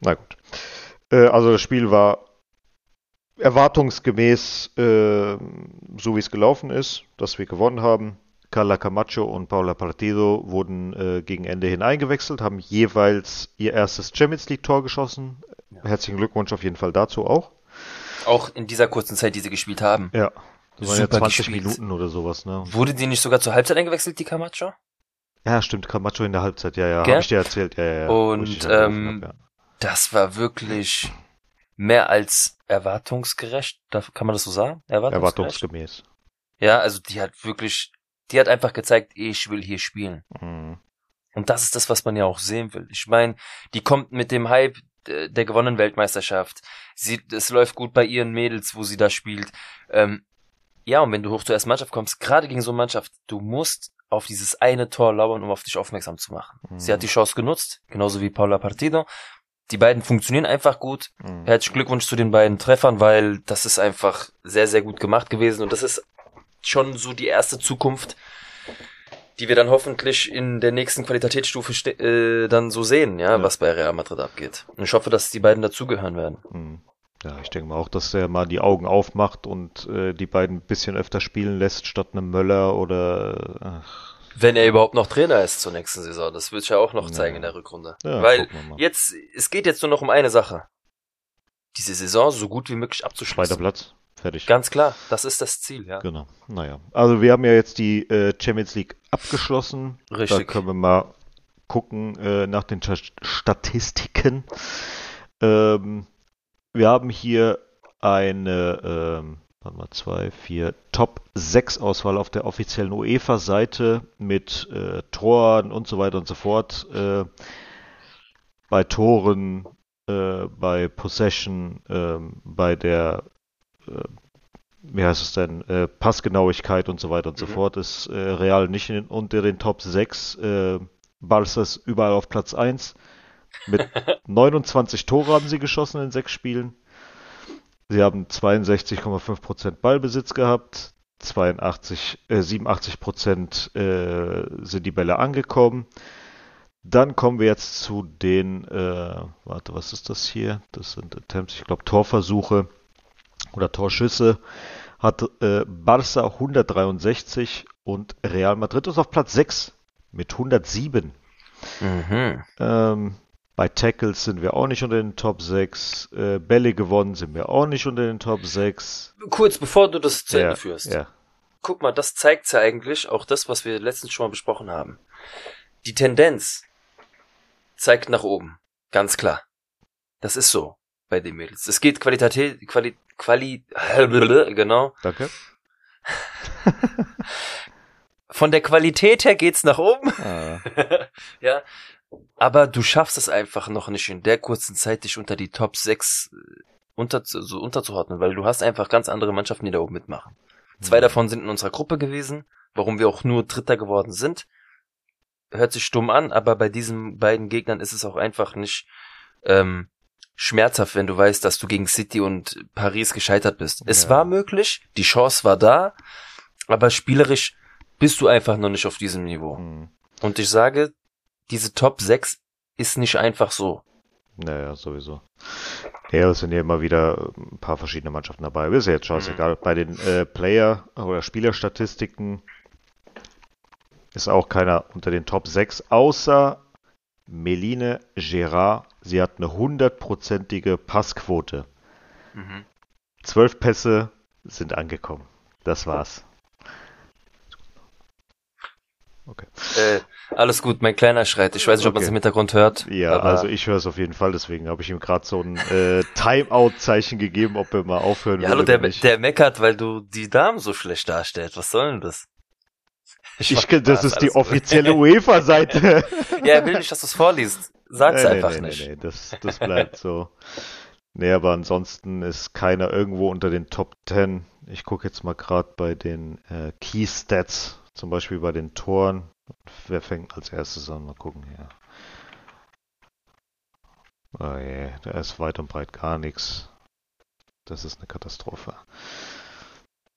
S3: Na gut. Äh, also das Spiel war erwartungsgemäß äh, so wie es gelaufen ist, dass wir gewonnen haben. Carla Camacho und Paula Partido wurden äh, gegen Ende hin eingewechselt, haben jeweils ihr erstes Champions League Tor geschossen. Herzlichen Glückwunsch auf jeden Fall dazu auch.
S4: Auch in dieser kurzen Zeit, die sie gespielt haben.
S3: Ja. Das waren ja
S4: Super
S3: 20
S4: gespielt.
S3: Minuten oder sowas, ne?
S4: Wurde die nicht sogar zur Halbzeit eingewechselt, die Camacho?
S3: Ja, stimmt, Camacho in der Halbzeit, ja, ja,
S4: Gell?
S3: habe ich dir erzählt, ja, ja, ja.
S4: Und, ähm,
S3: hab, ja.
S4: Das war wirklich mehr als erwartungsgerecht. Kann man das so sagen? Erwartungsgerecht.
S3: Erwartungsgemäß.
S4: Ja, also die hat wirklich, die hat einfach gezeigt, ich will hier spielen.
S3: Mhm.
S4: Und das ist das, was man ja auch sehen will. Ich meine, die kommt mit dem Hype der gewonnenen Weltmeisterschaft. Sie, es läuft gut bei ihren Mädels, wo sie da spielt. Ähm, ja, und wenn du hoch zur ersten Mannschaft kommst, gerade gegen so eine Mannschaft, du musst auf dieses eine Tor lauern, um auf dich aufmerksam zu machen.
S3: Mhm.
S4: Sie hat die Chance genutzt, genauso wie Paula Partido. Die beiden funktionieren einfach gut.
S3: Mhm.
S4: Herzlichen Glückwunsch zu den beiden Treffern, weil das ist einfach sehr, sehr gut gemacht gewesen und das ist schon so die erste Zukunft, die wir dann hoffentlich in der nächsten Qualitätsstufe äh, dann so sehen, ja,
S3: Ja.
S4: was bei Real Madrid abgeht. Und ich hoffe, dass die beiden dazugehören werden.
S3: Mhm. Ja, ich denke mal auch, dass er mal die Augen aufmacht und äh, die beiden ein bisschen öfter spielen lässt, statt einem Möller oder. Ach,
S4: Wenn er überhaupt noch Trainer ist zur nächsten Saison, das wird ja auch noch
S3: Ja.
S4: zeigen in der Rückrunde.
S3: ja,
S4: weil jetzt, es geht jetzt nur noch um eine Sache. Diese Saison so gut wie möglich
S3: Zweiter
S4: abzuschließen.
S3: Platz. Fertig.
S4: Ganz klar, das ist das Ziel, ja.
S3: Genau. Naja. Also wir haben ja jetzt die äh, Champions League abgeschlossen. Da
S4: Richtig.
S3: können wir mal gucken äh, nach den Sta- Statistiken. Ähm, wir haben hier eine ähm, warte mal, zwei, vier, Top 6 Auswahl auf der offiziellen UEFA-Seite mit äh, Toren und so weiter und so fort. Äh, bei Toren, äh, bei Possession, ähm, bei der äh, wie heißt es denn, äh, Passgenauigkeit und so weiter und so
S4: Mhm.
S3: fort ist äh, Real nicht in, unter den Top 6. Äh, Barca ist überall auf Platz 1. Mit 29 Tore haben sie geschossen in sechs Spielen. Sie haben 62,5% Ballbesitz gehabt. 82, äh, 87% äh, sind die Bälle angekommen. Dann kommen wir jetzt zu den, äh, warte, was ist das hier? Das sind Attempts, ich glaube Torversuche oder Torschüsse. Hat äh, Barça 163 und Real Madrid ist auf Platz 6 mit 107.
S4: Mhm.
S3: Ähm, bei Tackles sind wir auch nicht unter den Top 6. Äh, Bälle gewonnen sind wir auch nicht unter den Top 6.
S4: Kurz, bevor du das zu
S3: ja,
S4: Ende führst.
S3: Ja.
S4: Guck mal, das zeigt ja eigentlich auch das, was wir letztens schon mal besprochen haben. Die Tendenz zeigt nach oben. Ganz klar. Das ist so bei den Mädels. Es geht qualitativ, quali, quali, genau.
S3: Danke.
S4: Von der Qualität her geht's nach oben.
S3: Ah,
S4: ja. Aber du schaffst es einfach noch nicht in der kurzen Zeit, dich unter die Top 6 äh, unter, so unterzuordnen, weil du hast einfach ganz andere Mannschaften, die da oben mitmachen. Zwei
S3: Mhm.
S4: davon sind in unserer Gruppe gewesen, warum wir auch nur Dritter geworden sind. Hört sich stumm an, aber bei diesen beiden Gegnern ist es auch einfach nicht ähm, schmerzhaft, wenn du weißt, dass du gegen City und Paris gescheitert bist. Es
S3: Ja.
S4: war möglich, die Chance war da, aber spielerisch bist du einfach noch nicht auf diesem Niveau.
S3: hm.
S4: Und ich sage, diese Top 6 ist nicht einfach so.
S3: Naja, sowieso. Ja, es sind ja immer wieder ein paar verschiedene Mannschaften dabei. Ist ja jetzt scheißegal. Bei den äh, Player- oder Spielerstatistiken ist auch keiner unter den Top 6, außer Meline Gerard. Sie hat eine hundertprozentige Passquote. Zwölf Pässe sind angekommen. Das war's. Okay.
S4: Äh, alles gut, mein Kleiner schreit. Ich weiß nicht, ob man es
S3: Okay.
S4: im Hintergrund hört.
S3: Ja, also ich höre es auf jeden Fall, deswegen habe ich ihm gerade so ein äh, Timeout-Zeichen gegeben, ob er mal aufhören
S4: ja,
S3: will
S4: hallo, der, der meckert, weil du die Damen so schlecht darstellst. Was soll denn das?
S3: Ich,
S4: mach
S3: das
S4: Spaß,
S3: ist die
S4: gut.
S3: offizielle UEFA-Seite.
S4: Ja, er will nicht, dass du es vorliest. Sag's
S3: nee,
S4: einfach
S3: nee, nee,
S4: nicht.
S3: Nee, nee, das, das bleibt so. Nee, aber ansonsten ist keiner irgendwo unter den Top 10. Ich gucke jetzt mal gerade bei den äh, Key Stats, zum Beispiel bei den Toren. Wer fängt als erstes an? Mal gucken hier. Oh je, da ist weit und breit gar nichts. Das ist eine Katastrophe.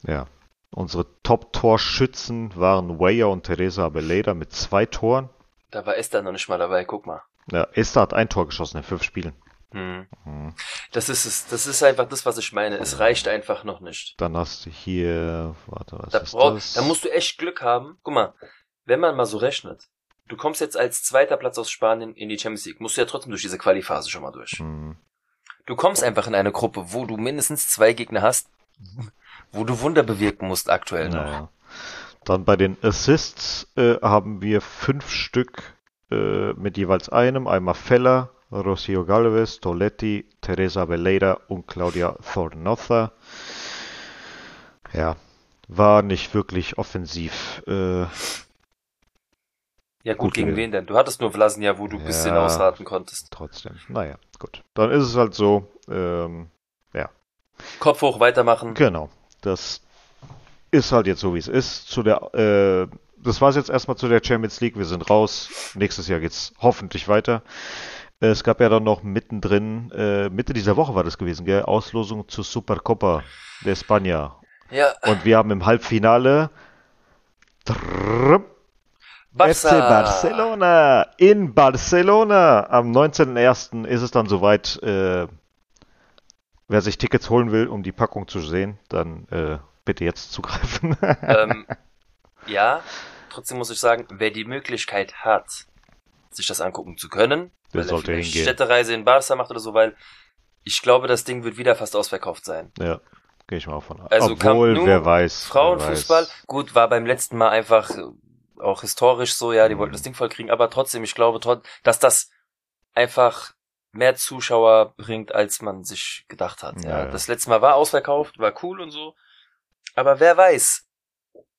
S3: Ja. Unsere Top-Torschützen waren Weyer und Teresa Abeleda mit zwei Toren.
S4: Da war Esther noch nicht mal dabei, guck mal.
S3: Ja, Esther hat ein Tor geschossen in fünf Spielen.
S4: Hm.
S3: Mhm.
S4: Das ist es. Das ist einfach das, was ich meine. Es reicht einfach noch nicht.
S3: Dann hast du hier, warte, was
S4: Da,
S3: ist
S4: brauch,
S3: das?
S4: da musst du echt Glück haben. Guck mal, wenn man mal so rechnet, du kommst jetzt als zweiter Platz aus Spanien in die Champions League, musst du ja trotzdem durch diese Quali-Phase schon mal durch.
S3: Mhm.
S4: Du kommst einfach in eine Gruppe, wo du mindestens zwei Gegner hast, wo du Wunder bewirken musst aktuell noch.
S3: Naja. Dann bei den Assists äh, haben wir fünf Stück äh, mit jeweils einem. Einmal Feller, Rocio Galvez, Toletti, Teresa Beleida und Claudia Thornother. Ja, war nicht wirklich offensiv. Äh,
S4: Ja gut,
S3: Gut
S4: gegen wen denn? Du hattest nur Vlasnia, wo du ein bisschen
S3: Ja.
S4: ausraten konntest.
S3: trotzdem, naja, gut. Dann ist es halt so. Ähm,
S4: Kopf hoch, weitermachen.
S3: Genau. Das ist halt jetzt so, wie es ist. Zu der, äh, das war es jetzt erstmal zu der Champions League. Wir sind raus. Nächstes Jahr geht's hoffentlich weiter. Es gab ja dann noch mittendrin, äh, Mitte dieser Woche war das gewesen, gell? Auslosung zur Supercopa de España.
S4: Ja,
S3: Und wir haben im Halbfinale Trrrr, FC
S4: Barca.
S3: Barcelona in Barcelona. Am 19.01. ist es dann soweit. Äh, wer sich Tickets holen will, um die Packung zu sehen, dann äh, bitte jetzt zugreifen.
S4: ähm, ja, trotzdem muss ich sagen, wer die Möglichkeit hat, sich das angucken zu können,
S3: Der
S4: weil er
S3: sollte
S4: vielleicht
S3: hingehen.
S4: Städtereise in Barca macht oder so, weil ich glaube, das Ding wird wieder fast ausverkauft sein.
S3: ja, gehe ich mal von aus.
S4: Also Camp
S3: Obwohl,
S4: Nou,
S3: wer weiß.
S4: Frauenfußball,
S3: wer weiß.
S4: gut, war beim letzten Mal einfach äh, auch historisch so, ja, die
S3: Mhm.
S4: wollten das Ding voll kriegen, aber trotzdem, ich glaube, dass das einfach mehr Zuschauer bringt, als man sich gedacht hat. Ja,
S3: Ja, ja.
S4: Das letzte Mal war ausverkauft, war cool und so, aber wer weiß,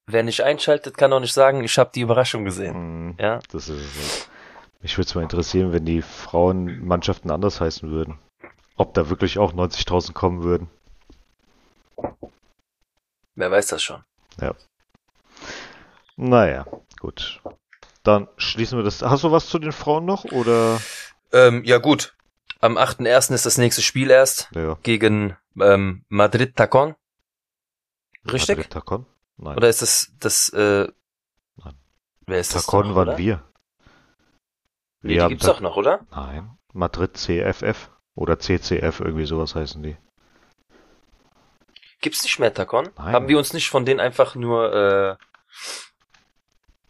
S4: wer nicht einschaltet, kann auch nicht sagen, ich habe die Überraschung gesehen.
S3: Mhm,
S4: Ja,
S3: Das ist es. Mich würde es mal interessieren, wenn die Frauenmannschaften anders heißen würden. Ob da wirklich auch 90.000 kommen würden.
S4: wer weiß das schon.
S3: Naja, gut. Dann schließen wir das. Hast du was zu den Frauen noch? Oder?
S4: Ähm, ja gut. Am 8.1. ist das nächste Spiel erst
S3: Ja.
S4: gegen ähm, Madrid Tacon. Richtig?
S3: Madrid Tacon? Nein.
S4: Oder ist das das äh,
S3: Nein.
S4: Wer ist das?
S3: Tacon waren
S4: oder?
S3: wir.
S4: Nee, die gibt's doch noch, oder?
S3: Nein. Madrid CFF oder CCF, irgendwie sowas heißen die.
S4: Gibt's nicht mehr Tacon?
S3: Nein.
S4: Haben wir uns nicht von denen einfach nur äh,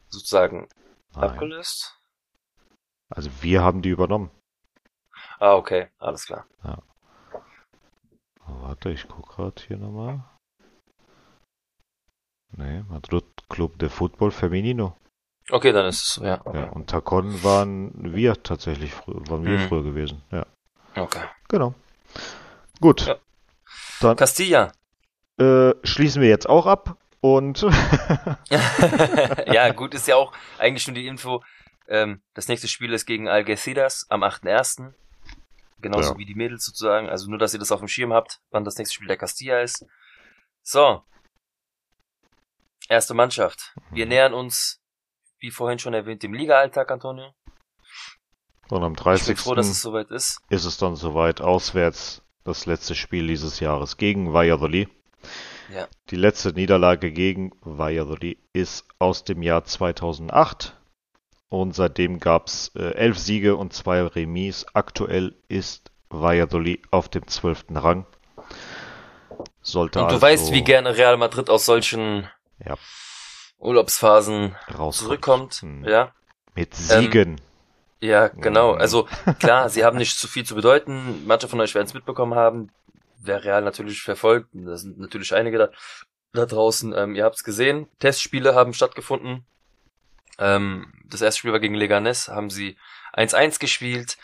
S4: sozusagen
S3: Nein.
S4: abgelöst?
S3: Also wir haben die übernommen.
S4: Ah, okay, alles klar.
S3: Oh, warte, ich guck gerade hier nochmal. Nee, Madrid Club de Football Femenino.
S4: Okay, dann ist es so, ja.
S3: Ja, und Tacon waren wir tatsächlich früher, waren wir
S4: Mhm.
S3: früher gewesen. Ja,
S4: Okay.
S3: genau. Gut.
S4: Ja.
S3: Dann
S4: Castilla.
S3: äh, schließen wir jetzt auch ab und
S4: ja, gut, ist ja auch eigentlich schon die Info. Ähm, das nächste Spiel ist gegen Algeciras am 8.1. Genauso
S3: Ja.
S4: wie die Mädels sozusagen. Also nur, dass ihr das auf dem Schirm habt, wann das nächste Spiel der Castilla ist. So. Erste Mannschaft. Wir
S3: Mhm.
S4: nähern uns, wie vorhin schon erwähnt, dem Liga-Alltag, Antonio.
S3: und am
S4: Ich bin
S3: 30.
S4: froh, dass es soweit ist.
S3: ist es dann soweit auswärts das letzte Spiel dieses Jahres gegen Valladolid.
S4: Ja.
S3: Die letzte Niederlage gegen Valladolid ist aus dem Jahr 2008 und seitdem gab es äh, elf Siege und zwei Remis. Aktuell ist Valladolid auf dem zwölften Rang. Sollte
S4: Und du
S3: also
S4: weißt, wie gerne Real Madrid aus solchen
S3: Ja.
S4: Urlaubsphasen
S3: rauskommt.
S4: zurückkommt.
S3: Hm.
S4: Ja.
S3: Mit Siegen.
S4: Ja, genau. Also klar, sie haben nicht zu viel zu bedeuten. Manche von euch werden es mitbekommen haben. Wer Real natürlich verfolgt, da sind natürlich einige da, da draußen, ähm, ihr habt es gesehen. Testspiele haben stattgefunden. Ähm, das erste Spiel war gegen Leganes, haben sie 1-1 gespielt.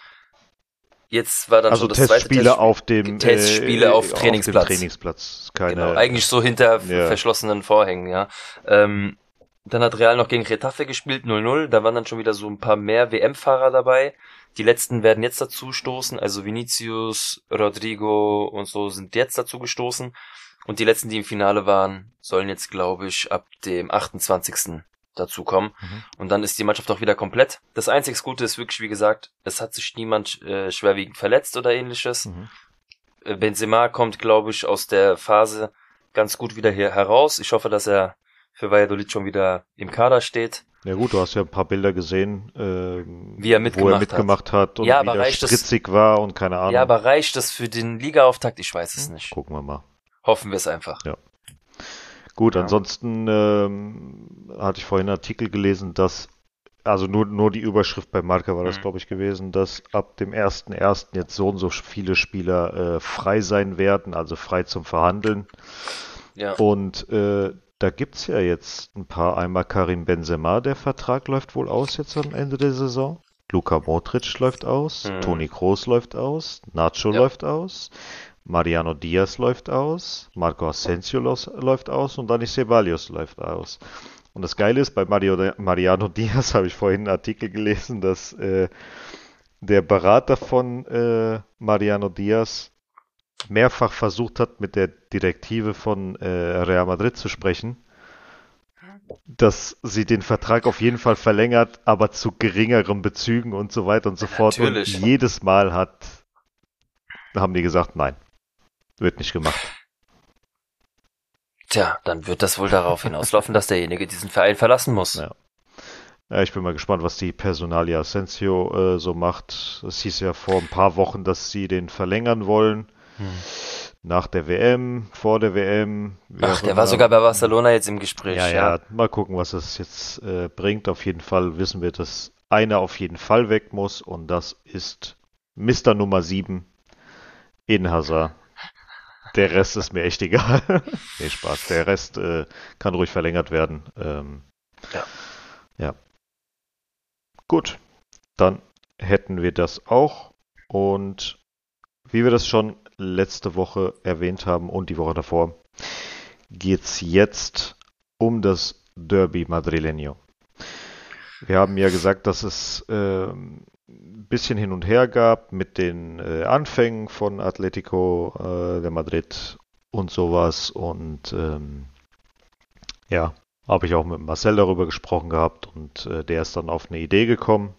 S4: Jetzt war dann
S3: also
S4: schon das zweite
S3: Testspiele
S4: Testspiel.
S3: auf dem
S4: Testspiele auf
S3: dem
S4: Trainingsplatz.
S3: Trainingsplatz. Keine,
S4: Genau, eigentlich so hinter
S3: Ja.
S4: verschlossenen Vorhängen, ja. Ähm, dann hat Real noch gegen Retafe gespielt, 0-0. Da waren dann schon wieder so ein paar mehr WM-Fahrer dabei. Die letzten werden jetzt dazu stoßen, also Vinicius, Rodrigo und so sind jetzt dazu gestoßen. Und die letzten, die im Finale waren, sollen jetzt, glaube ich, ab dem 28. dazu kommen.
S3: Mhm.
S4: Und dann ist die Mannschaft auch wieder komplett. Das einzig Gute ist wirklich, wie gesagt, es hat sich niemand äh, schwerwiegend verletzt oder ähnliches.
S3: Mhm.
S4: Äh, Benzema kommt, glaube ich, aus der Phase ganz gut wieder hier heraus. Ich hoffe, dass er für Valladolid schon wieder im Kader steht.
S3: Ja gut, du hast ja ein paar Bilder gesehen, ähm,
S4: Wie er
S3: wo
S4: mitgemacht
S3: er
S4: hat.
S3: mitgemacht hat, und
S4: Ja,
S3: wie
S4: aber
S3: der
S4: reicht das-
S3: spritzig war und keine Ahnung.
S4: Ja, aber reicht das für den Ligaauftakt? Ich weiß es nicht.
S3: Gucken wir mal.
S4: Hoffen wir es einfach.
S3: Gut,
S4: Ja.
S3: ansonsten ähm, hatte ich vorhin einen Artikel gelesen, dass, also nur, nur die Überschrift bei Marca war das,
S4: Mhm.
S3: glaube ich, gewesen, dass ab dem 1.1. jetzt so und so viele Spieler äh, frei sein werden, also frei zum Verhandeln.
S4: Ja.
S3: Und äh, da gibt's ja jetzt ein paar. Einmal Karim Benzema, der Vertrag läuft wohl aus jetzt am Ende der Saison. Luka Modric läuft aus,
S4: Mhm.
S3: Toni Kroos läuft aus, Nacho
S4: Ja.
S3: läuft aus, Mariano Diaz läuft aus, Marco Asensio läuft aus und Dani Ceballos läuft aus. Und das Geile ist, bei Mario, Mariano Diaz habe ich vorhin einen Artikel gelesen, dass äh, der Berater von äh, Mariano Diaz mehrfach versucht hat, mit der Direktive von äh, Real Madrid zu sprechen, dass sie den Vertrag auf jeden Fall verlängert, aber zu geringeren Bezügen und so weiter und so fort.
S4: Natürlich.
S3: Und jedes Mal hat, haben die gesagt, nein, wird nicht gemacht.
S4: Tja, dann wird das wohl darauf hinauslaufen, dass derjenige diesen Verein verlassen muss.
S3: Ja. Ja, ich bin mal gespannt, was die Personalia Asensio äh, so macht. Es hieß ja vor ein paar Wochen, dass sie den verlängern wollen.
S4: Hm.
S3: Nach der WM, vor der WM.
S4: Ach, der war sogar bei Barcelona jetzt im Gespräch.
S3: Ja,
S4: Ja,
S3: ja, mal gucken, was es jetzt äh, bringt. Auf jeden Fall wissen wir, dass einer auf jeden Fall weg muss und das ist Mr. Nummer 7 in Hazard. Der Rest ist mir echt egal. nee, Spaß. Der Rest äh, kann ruhig verlängert werden. Ähm,
S4: Ja.
S3: Ja. Gut, dann hätten wir das auch und wie wir das schon letzte Woche erwähnt haben und die Woche davor, geht's jetzt um das Derby Madrileño. Wir haben ja gesagt, dass es ähm, ein bisschen hin und her gab mit den äh, Anfängen von Atletico äh, de Madrid und sowas und ähm, ja, habe ich auch mit Marcel darüber gesprochen gehabt und äh, der ist dann auf eine Idee gekommen.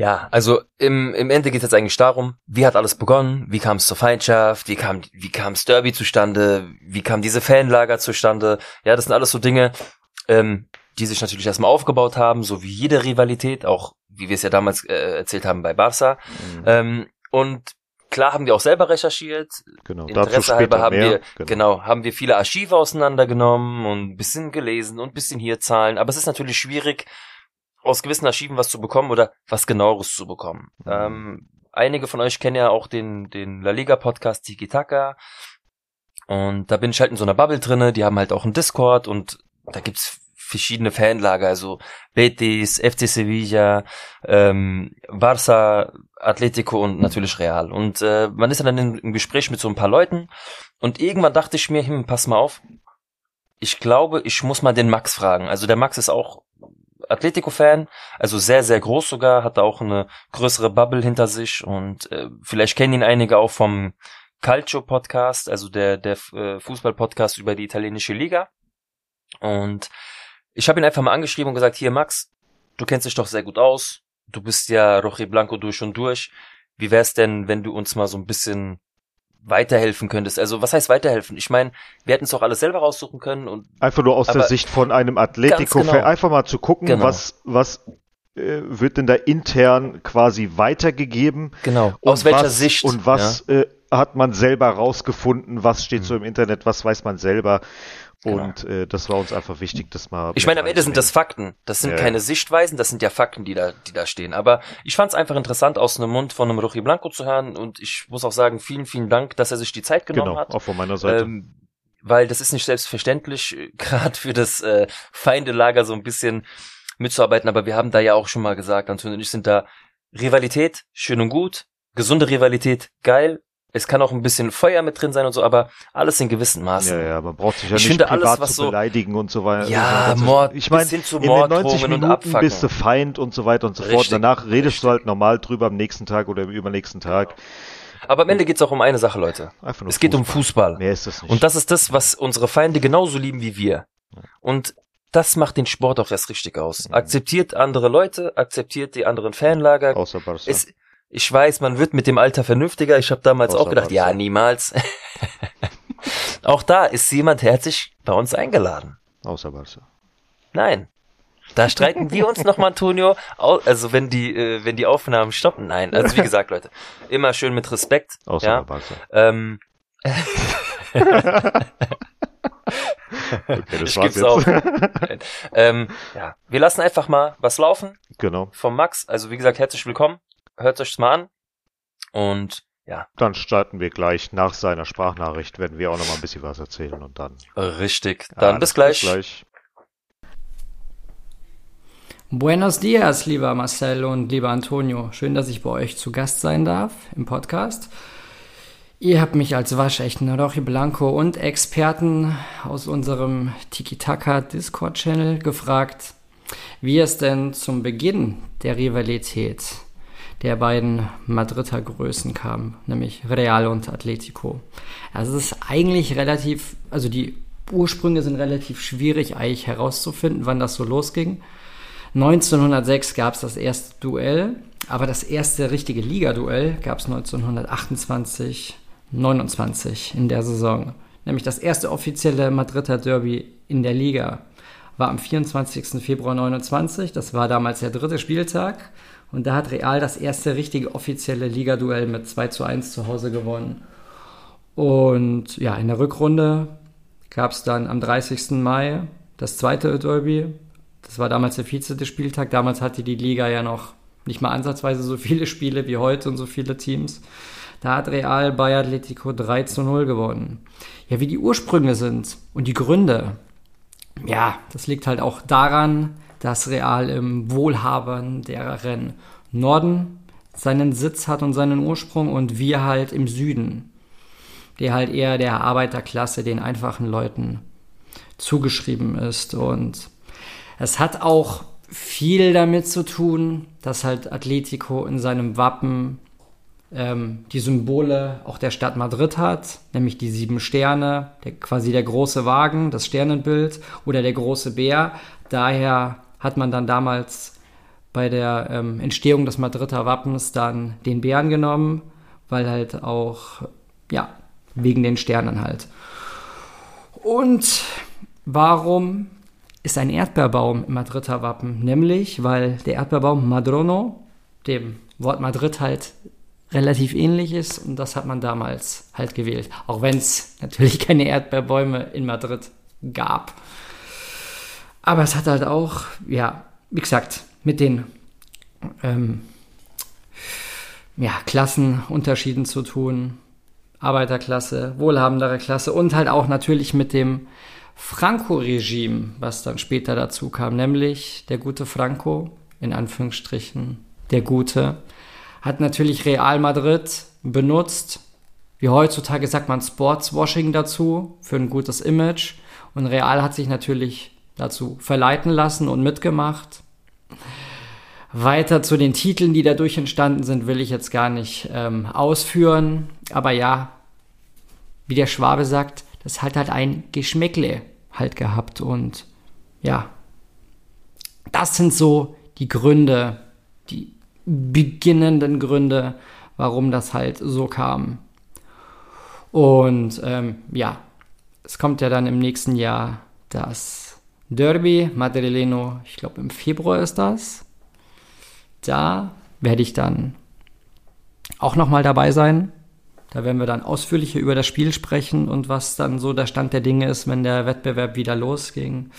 S4: Ja, also im, im Ende geht es jetzt eigentlich darum, wie hat alles begonnen, wie kam es zur Feindschaft, wie kam wie kam's Derby zustande, wie kam diese Fanlager zustande. Ja, das sind alles so Dinge, ähm, die sich natürlich erstmal aufgebaut haben, so wie jede Rivalität, auch wie wir es ja damals äh, erzählt haben bei Barca. Mhm. Ähm, und klar haben wir auch selber recherchiert.
S3: Genau,
S4: Interesse halber haben mehr. wir, genau. genau. haben wir viele Archive auseinandergenommen und ein bisschen gelesen und ein bisschen hier Zahlen. Aber es ist natürlich schwierig, aus gewissen Archiven was zu bekommen oder was genaueres zu bekommen. Mhm. Ähm, einige von euch kennen ja auch den, den La Liga Podcast Tiki Taka. Und da bin ich halt in so einer Bubble drinne. Die haben halt auch einen Discord und da gibt's verschiedene Fanlager, also Betis, FC Sevilla, ähm, Barça, Atletico und natürlich Real. Und äh, man ist dann in, im Gespräch mit so ein paar Leuten und irgendwann dachte ich mir, hm, pass mal auf, ich glaube, ich muss mal den Max fragen. Also der Max ist auch Atletico-Fan, also sehr, sehr groß sogar, hat auch eine größere Bubble hinter sich und äh, vielleicht kennen ihn einige auch vom Calcio-Podcast, also der, der äh, Fußball-Podcast über die italienische Liga. Und ich habe ihn einfach mal angeschrieben und gesagt, hier Max, du kennst dich doch sehr gut aus, du bist ja Roche Blanco durch und durch. Wie wär's denn, wenn du uns mal so ein bisschen weiterhelfen könntest? Also was heißt weiterhelfen? Ich meine, wir hätten es doch alles selber raussuchen können und
S3: einfach nur aus der Sicht von einem Atletico, genau. einfach mal zu gucken, genau. was was äh, wird denn da intern quasi weitergegeben?
S4: Genau. Aus welcher
S3: was,
S4: Sicht?
S3: Und was ja. äh, hat man selber rausgefunden? Was steht mhm. so im Internet? Was weiß man selber? Genau. Und äh, das war uns einfach wichtig, das mal.
S4: Ich meine, am Ende sind das Fakten. Das sind ja. keine Sichtweisen, das sind ja Fakten, die da, die da stehen. Aber ich fand es einfach interessant, aus einem Mund von einem Rochi Blanco zu hören. Und ich muss auch sagen, vielen, vielen Dank, dass er sich die Zeit genommen genau, hat.
S3: Auch von meiner Seite. Ähm,
S4: weil das ist nicht selbstverständlich, gerade für das äh, Feindelager so ein bisschen mitzuarbeiten. Aber wir haben da ja auch schon mal gesagt, Anton und ich sind da Rivalität, schön und gut. Gesunde Rivalität, geil. Es kann auch ein bisschen Feuer mit drin sein und so, aber alles in gewissen Maßen.
S3: Ja, ja, man braucht sich ja
S4: ich
S3: nicht
S4: finde,
S3: privat
S4: alles, was
S3: zu beleidigen und so weiter.
S4: Ja, also, Mord,
S3: ich meine, in den 90 Minuten bist du Feind und so weiter und so Richtig. fort. Danach redest Richtig. du halt normal drüber am nächsten Tag oder im übernächsten Tag.
S4: Aber am Ende geht's auch um eine Sache, Leute. Einfach nur es geht um Fußball.
S3: Mehr ist das nicht.
S4: Und das ist das, was unsere Feinde genauso lieben wie wir. Und das macht den Sport auch erst richtig aus. Mhm. Akzeptiert andere Leute, akzeptiert die anderen Fanlager.
S3: Außer Barca.
S4: Es, ich weiß, man wird mit dem Alter vernünftiger. Ich habe damals Außer auch gedacht, ja, niemals. auch da ist jemand herzlich bei uns eingeladen.
S3: Außer Barca.
S4: Nein. Da streiten wir uns nochmal, Antonio. Also wenn die, äh, wenn die Aufnahmen stoppen. Nein, also wie gesagt, Leute, immer schön mit Respekt.
S3: Außer
S4: ja.
S3: Barca.
S4: Ähm,
S3: okay, das ich war's jetzt. Auch.
S4: ähm, ja, wir lassen einfach mal was laufen.
S3: Genau.
S4: Vom Max. Also wie gesagt, herzlich willkommen hört euch's mal an. Und ja.
S3: Dann starten wir gleich nach seiner Sprachnachricht, werden wir auch noch mal ein bisschen was erzählen und dann.
S4: Richtig. Dann ja, bis gleich.
S3: Bis gleich.
S1: Buenos dias, lieber Marcel und lieber Antonio. Schön, dass ich bei euch zu Gast sein darf im Podcast. Ihr habt mich als waschechten Rochi Blanco und Experten aus unserem Tiki-Taka Discord-Channel gefragt, wie es denn zum Beginn der Rivalität der beiden Madrider Größen kam, nämlich Real und Atletico. Also es ist eigentlich relativ, also die Ursprünge sind relativ schwierig eigentlich herauszufinden, wann das so losging. 1906 gab es das erste Duell, aber das erste richtige Ligaduell gab es 1928, 29 in der Saison. Nämlich das erste offizielle Madrider Derby in der Liga war am 24. Februar 29. Das war damals der dritte Spieltag. Und da hat Real das erste richtige offizielle Ligaduell mit 2 zu 1 zu Hause gewonnen. Und ja, in der Rückrunde gab es dann am 30. Mai das zweite Derby. Das war damals der 14. Spieltag. Damals hatte die Liga ja noch nicht mal ansatzweise so viele Spiele wie heute und so viele Teams. Da hat Real bei Atletico 3 zu 0 gewonnen. Ja, wie die Ursprünge sind und die Gründe. Ja, das liegt halt auch daran, dass Real im wohlhabenderen Norden seinen Sitz hat und seinen Ursprung und wir halt im Süden, der halt eher der Arbeiterklasse, den einfachen Leuten zugeschrieben ist. Und es hat auch viel damit zu tun, dass halt Atletico in seinem Wappen ähm, die Symbole auch der Stadt Madrid hat, nämlich die sieben Sterne, der, quasi der große Wagen, das Sternenbild oder der große Bär. Daher hat man dann damals bei der ähm, Entstehung des Madrider Wappens dann den Bären genommen, weil halt auch, ja, wegen den Sternen halt. Und warum ist ein Erdbeerbaum im Madrider Wappen? Nämlich, weil der Erdbeerbaum Madrono dem Wort Madrid halt relativ ähnlich ist und das hat man damals halt gewählt. Auch wenn es natürlich keine Erdbeerbäume in Madrid gab. Aber es hat halt auch, ja, wie gesagt, mit den ähm, ja, Klassenunterschieden zu tun. Arbeiterklasse, wohlhabendere Klasse und halt auch natürlich mit dem Franco-Regime, was dann später dazu kam, nämlich der gute Franco, in Anführungsstrichen, der Gute, hat natürlich Real Madrid benutzt. Wie heutzutage sagt man Sportswashing dazu, für ein gutes Image. Und Real hat sich natürlich dazu verleiten lassen und mitgemacht. Weiter zu den Titeln, die dadurch entstanden sind, will ich jetzt gar nicht ähm, ausführen. Aber ja, wie der Schwabe sagt, das hat halt ein Geschmäckle halt gehabt. Und ja, das sind so die Gründe, die beginnenden Gründe, warum das halt so kam. Und ähm, ja, es kommt ja dann im nächsten Jahr das Derby Madrileno, ich glaube im Februar ist das. Da werde ich dann auch nochmal dabei sein. Da werden wir dann ausführlicher über das Spiel sprechen und was dann so der Stand der Dinge ist, wenn der Wettbewerb wieder losging.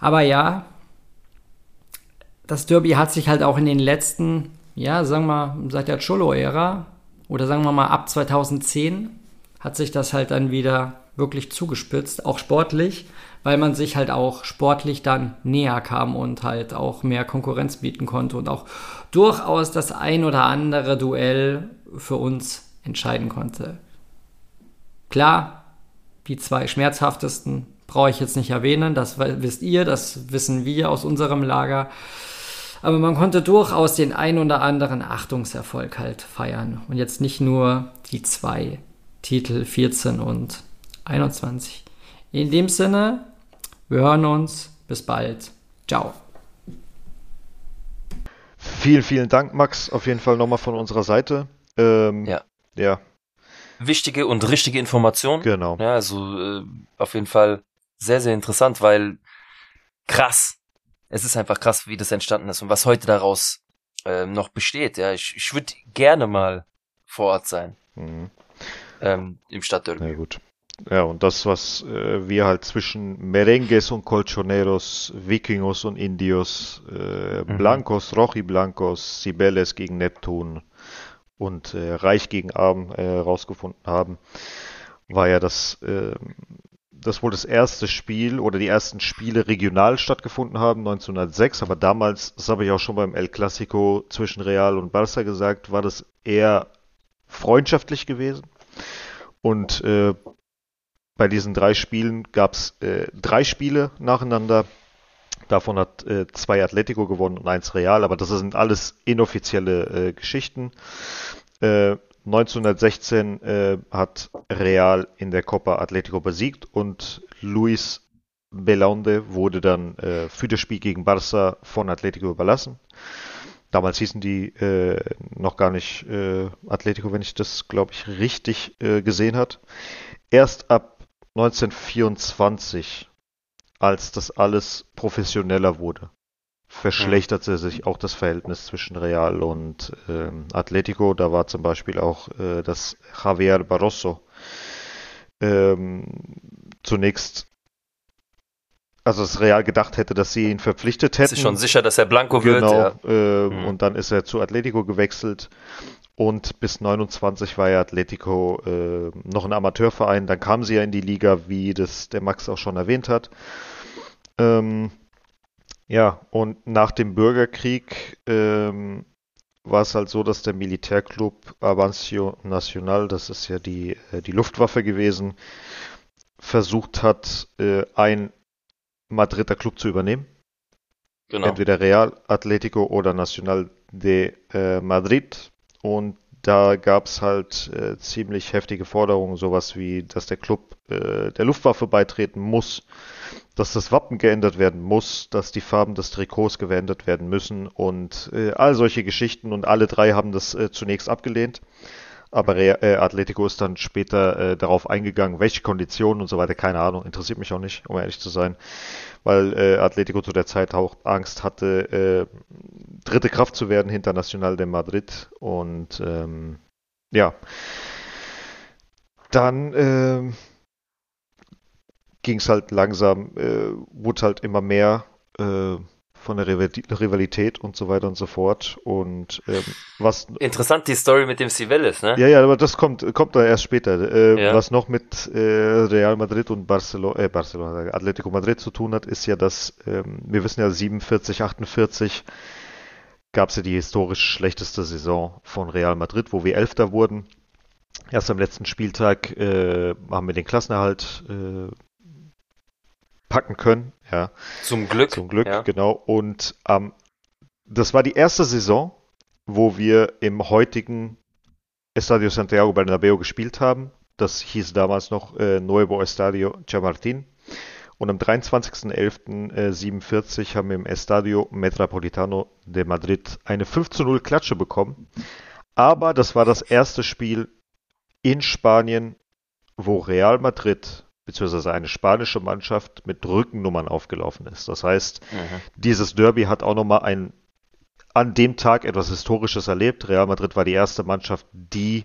S1: Aber ja, das Derby hat sich halt auch in den letzten, ja, sagen wir mal, seit der Cholo-Ära oder sagen wir mal ab 2010 hat sich das halt dann wieder wirklich zugespitzt, auch sportlich, weil man sich halt auch sportlich dann näher kam und halt auch mehr Konkurrenz bieten konnte und auch durchaus das ein oder andere Duell für uns entscheiden konnte. Klar, die zwei schmerzhaftesten brauche ich jetzt nicht erwähnen, das wisst ihr, das wissen wir aus unserem Lager. Aber man konnte durchaus den ein oder anderen Achtungserfolg halt feiern. Und jetzt nicht nur die zwei Titel 14 und 21. In dem Sinne, wir hören uns. Bis bald. Ciao.
S3: Vielen, vielen Dank, Max. Auf jeden Fall nochmal von unserer Seite. Ähm,
S4: ja.
S3: Ja.
S4: Wichtige und richtige Information.
S3: Genau.
S4: Ja, also äh, auf jeden Fall sehr, sehr interessant, weil krass, es ist einfach krass, wie das entstanden ist und was heute daraus äh, noch besteht. Ja, ich, ich würde gerne mal vor Ort sein. Mhm. Ähm, Im Stadtderby.
S3: Ja, gut. Ja, und das, was äh, wir halt zwischen Merengues und Colchoneros, Vikingos und Indios, äh, mhm. Blancos, Rochi Blancos, Cibeles gegen Neptun und äh, Reich gegen Arm äh, rausgefunden haben, war ja das äh, das wohl das erste Spiel oder die ersten Spiele regional stattgefunden haben, 1906. Aber damals, das habe ich auch schon beim El Clasico zwischen Real und Barça gesagt, war das eher freundschaftlich gewesen. Und äh, bei diesen drei Spielen gab es äh, drei Spiele nacheinander. Davon hat äh, zwei Atletico gewonnen und eins Real, aber das sind alles inoffizielle äh, Geschichten. Äh, 1916 äh, hat Real in der Copa Atletico besiegt und Luis Belaunde wurde dann äh, für das Spiel gegen Barça von Atletico überlassen. Damals hießen die äh, noch gar nicht äh, Atletico, wenn ich das, glaube ich, richtig äh, gesehen hat. Erst ab 1924, als das alles professioneller wurde, verschlechterte sich auch das Verhältnis zwischen Real und ähm, Atletico. Da war zum Beispiel auch äh, das Javier Barroso ähm, zunächst, also das Real gedacht hätte, dass sie ihn verpflichtet hätten.
S4: Ist schon sicher, dass er Blanco
S3: genau,
S4: wird.
S3: Ja. Äh, mhm. Und dann ist er zu Atletico gewechselt. Und bis 29 war ja Atletico äh, noch ein Amateurverein. Dann kam sie ja in die Liga, wie das der Max auch schon erwähnt hat. Ähm, ja, und nach dem Bürgerkrieg ähm, war es halt so, dass der Militärclub Avancio Nacional, das ist ja die, äh, die Luftwaffe gewesen, versucht hat, äh, ein Madrider Club zu übernehmen. Genau. Entweder Real Atletico oder Nacional de äh, Madrid. Und da gab es halt äh, ziemlich heftige Forderungen, sowas wie, dass der Club äh, der Luftwaffe beitreten muss, dass das Wappen geändert werden muss, dass die Farben des Trikots geändert werden müssen und äh, all solche Geschichten und alle drei haben das äh, zunächst abgelehnt. Aber äh, Atletico ist dann später äh, darauf eingegangen, welche Konditionen und so weiter, keine Ahnung, interessiert mich auch nicht, um ehrlich zu sein, weil äh, Atletico zu der Zeit auch Angst hatte, äh, dritte Kraft zu werden hinter Nacional de Madrid. Und ähm, ja, dann äh, ging es halt langsam, äh, wurde halt immer mehr äh, von der Rivalität und so weiter und so fort. Und ähm, was
S4: interessant die Story mit dem Cibeles, ne?
S3: Ja, ja, aber das kommt kommt da erst später. Äh, ja. Was noch mit äh, Real Madrid und Barcelona, äh, Barcelona, Atletico Madrid zu tun hat, ist ja, dass ähm, wir wissen ja 47, 48 gab es ja die historisch schlechteste Saison von Real Madrid, wo wir Elfter wurden. Erst am letzten Spieltag äh, haben wir den Klassenerhalt äh, packen können. Ja.
S4: Zum Glück.
S3: Zum Glück, ja. genau. Und ähm, das war die erste Saison, wo wir im heutigen Estadio Santiago Bernabeo gespielt haben. Das hieß damals noch äh, Nuevo Estadio Chamartin. Und am 23.11.47 haben wir im Estadio Metropolitano de Madrid eine 5 zu 0 Klatsche bekommen. Aber das war das erste Spiel in Spanien, wo Real Madrid beziehungsweise eine spanische Mannschaft mit Rückennummern aufgelaufen ist. Das heißt, mhm. dieses Derby hat auch nochmal ein an dem Tag etwas Historisches erlebt. Real Madrid war die erste Mannschaft, die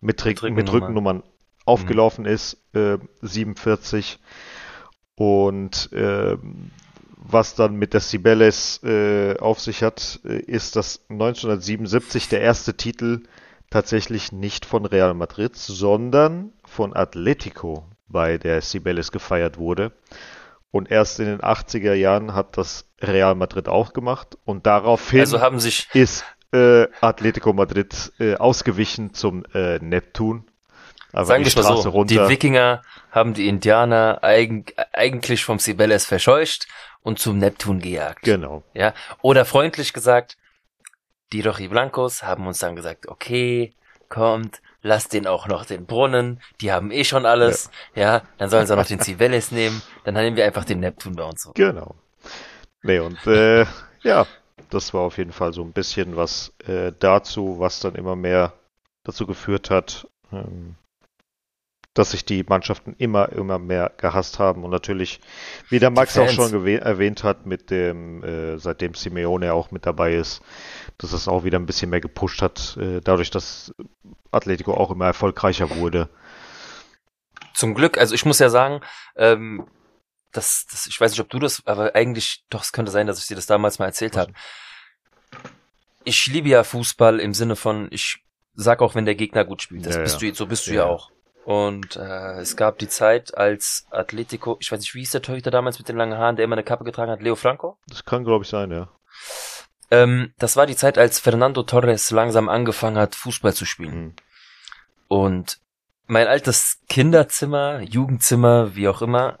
S3: mit, mit, Rückennummer. mit Rückennummern aufgelaufen mhm. ist, äh, 47. Und äh, was dann mit der Cibeles äh, auf sich hat, äh, ist, dass 1977 der erste Titel tatsächlich nicht von Real Madrid, sondern von Atletico bei der Cibeles gefeiert wurde. Und erst in den 80er Jahren hat das Real Madrid auch gemacht. Und daraufhin
S4: also haben sich
S3: ist äh, Atletico Madrid äh, ausgewichen zum äh, Neptun.
S4: Aber Sagen wir mal so, runter. die Wikinger haben die Indianer eigen, eigentlich vom Cibeles verscheucht und zum Neptun gejagt.
S3: Genau.
S4: Ja, oder freundlich gesagt, die Rojiblancos haben uns dann gesagt, okay, kommt, lass den auch noch den Brunnen, die haben eh schon alles, ja, ja dann sollen sie auch noch den Civeles nehmen, dann nehmen wir einfach den Neptun bei uns.
S3: Genau. Nee, und äh, ja, das war auf jeden Fall so ein bisschen was äh, dazu, was dann immer mehr dazu geführt hat, ähm, dass sich die Mannschaften immer, immer mehr gehasst haben. Und natürlich, wie der Max auch schon erwähnt hat, mit dem, äh, seitdem Simeone auch mit dabei ist, dass es auch wieder ein bisschen mehr gepusht hat, äh, dadurch, dass Atletico auch immer erfolgreicher wurde.
S4: Zum Glück, also ich muss ja sagen, ähm, das, das, ich weiß nicht, ob du das, aber eigentlich, doch, es könnte sein, dass ich dir das damals mal erzählt habe. Ich liebe ja Fußball im Sinne von, ich sag auch, wenn der Gegner gut spielt. Das ja, bist ja. du, so bist du ja, ja auch. Und äh, es gab die Zeit, als Atletico, ich weiß nicht, wie hieß der Torhüter damals mit den langen Haaren, der immer eine Kappe getragen hat, Leo Franco?
S3: Das kann, glaube ich, sein, ja.
S4: Ähm, das war die Zeit, als Fernando Torres langsam angefangen hat, Fußball zu spielen. Mhm. Und mein altes Kinderzimmer, Jugendzimmer, wie auch immer,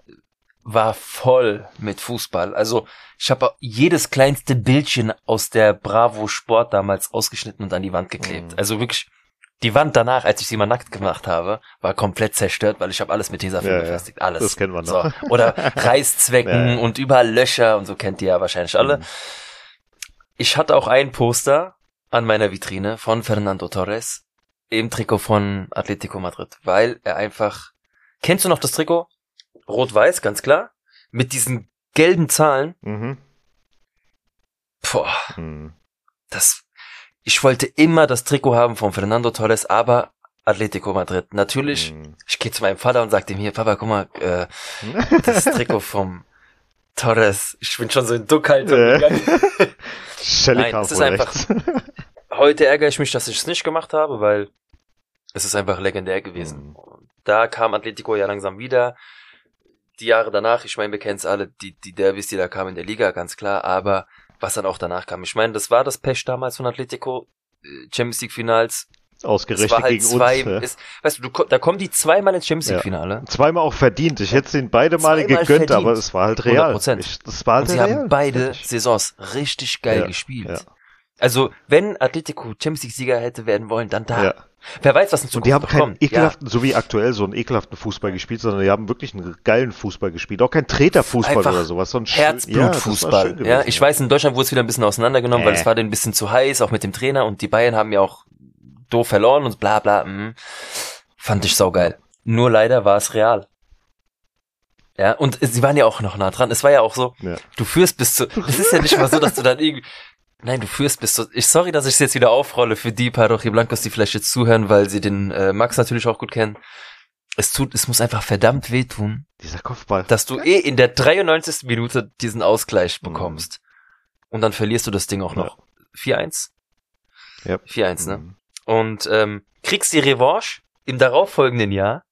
S4: war voll mit Fußball. Also ich habe jedes kleinste Bildchen aus der Bravo Sport damals ausgeschnitten und an die Wand geklebt. Mhm. Also wirklich die Wand danach, als ich sie mal nackt gemacht habe, war komplett zerstört, weil ich habe alles mit Tesafilm ja, befestigt. Alles.
S3: Das kennen wir noch. So.
S4: Oder Reißzwecken ja. und überall Löcher und so kennt ihr ja wahrscheinlich alle. Mhm. Ich hatte auch ein Poster an meiner Vitrine von Fernando Torres im Trikot von Atletico Madrid, weil er einfach, kennst du noch das Trikot? Rot-Weiß, ganz klar. Mit diesen gelben Zahlen. Mhm. Boah. Mhm. Das, ich wollte immer das Trikot haben von Fernando Torres, aber Atletico Madrid. Natürlich, mhm. ich gehe zu meinem Vater und sage ihm hier, Papa, guck mal, äh, das Trikot vom Torres. Ich bin schon so in Duckhaltung äh. gegangen. Nein, es ist einfach. heute ärgere ich mich, dass ich es nicht gemacht habe, weil es ist einfach legendär gewesen. Mhm. Da kam Atletico ja langsam wieder. Die Jahre danach, ich meine, wir kennen es alle, die, die Derbys, die da kamen in der Liga, ganz klar, aber was dann auch danach kam. Ich meine, das war das Pech damals von Atletico, äh, Champions League Finals,
S3: Ausgerechnet halt gegen zwei,
S4: uns. Ist, weißt du, du, da kommen die zweimal ins Champions League Finale.
S3: Ja. Zweimal auch verdient. Ich hätte es ihnen beide Male gegönnt, verdient. aber es war halt real.
S4: 100%. Ich, das war halt Und sie real. haben beide Saisons richtig geil ja, gespielt. Ja. Also, wenn Atletico Champions League Sieger hätte werden wollen, dann da.
S3: Ja.
S4: Wer weiß, was in
S3: Und
S4: Zukunft
S3: die haben keinen
S4: kommt.
S3: ekelhaften, so wie aktuell, so einen ekelhaften Fußball gespielt, sondern die haben wirklich einen geilen Fußball gespielt. Auch kein Treterfußball oder sowas, sondern schön-
S4: Ja,
S3: ja,
S4: Herzblutfußball. Ja, ich weiß, in Deutschland wurde es wieder ein bisschen auseinandergenommen, weil
S3: Äh.
S4: es war denen ein bisschen zu heiß, auch mit dem Trainer und die Bayern haben ja auch doof verloren und bla bla. Mh. Fand ich saugeil. Nur leider war es real. Ja, und sie waren ja auch noch nah dran. Es war ja auch so,
S3: Ja.
S4: du führst bis zu, es ist ja nicht mal so, dass du dann irgendwie, nein, du führst bis zu, ich, sorry, dass ich es jetzt wieder aufrolle für die paar Blancos, die vielleicht jetzt zuhören, weil sie den äh, Max natürlich auch gut kennen. Es tut, es muss einfach verdammt wehtun,
S3: Dieser Kopfball.
S4: dass du eh in der 93. Minute diesen Ausgleich
S3: Mhm.
S4: bekommst. Und dann verlierst du das Ding auch noch. 4-1?
S3: Ja.
S4: 4-1, ne?
S3: Mhm.
S4: Und ähm, kriegst die Revanche im darauffolgenden Jahr,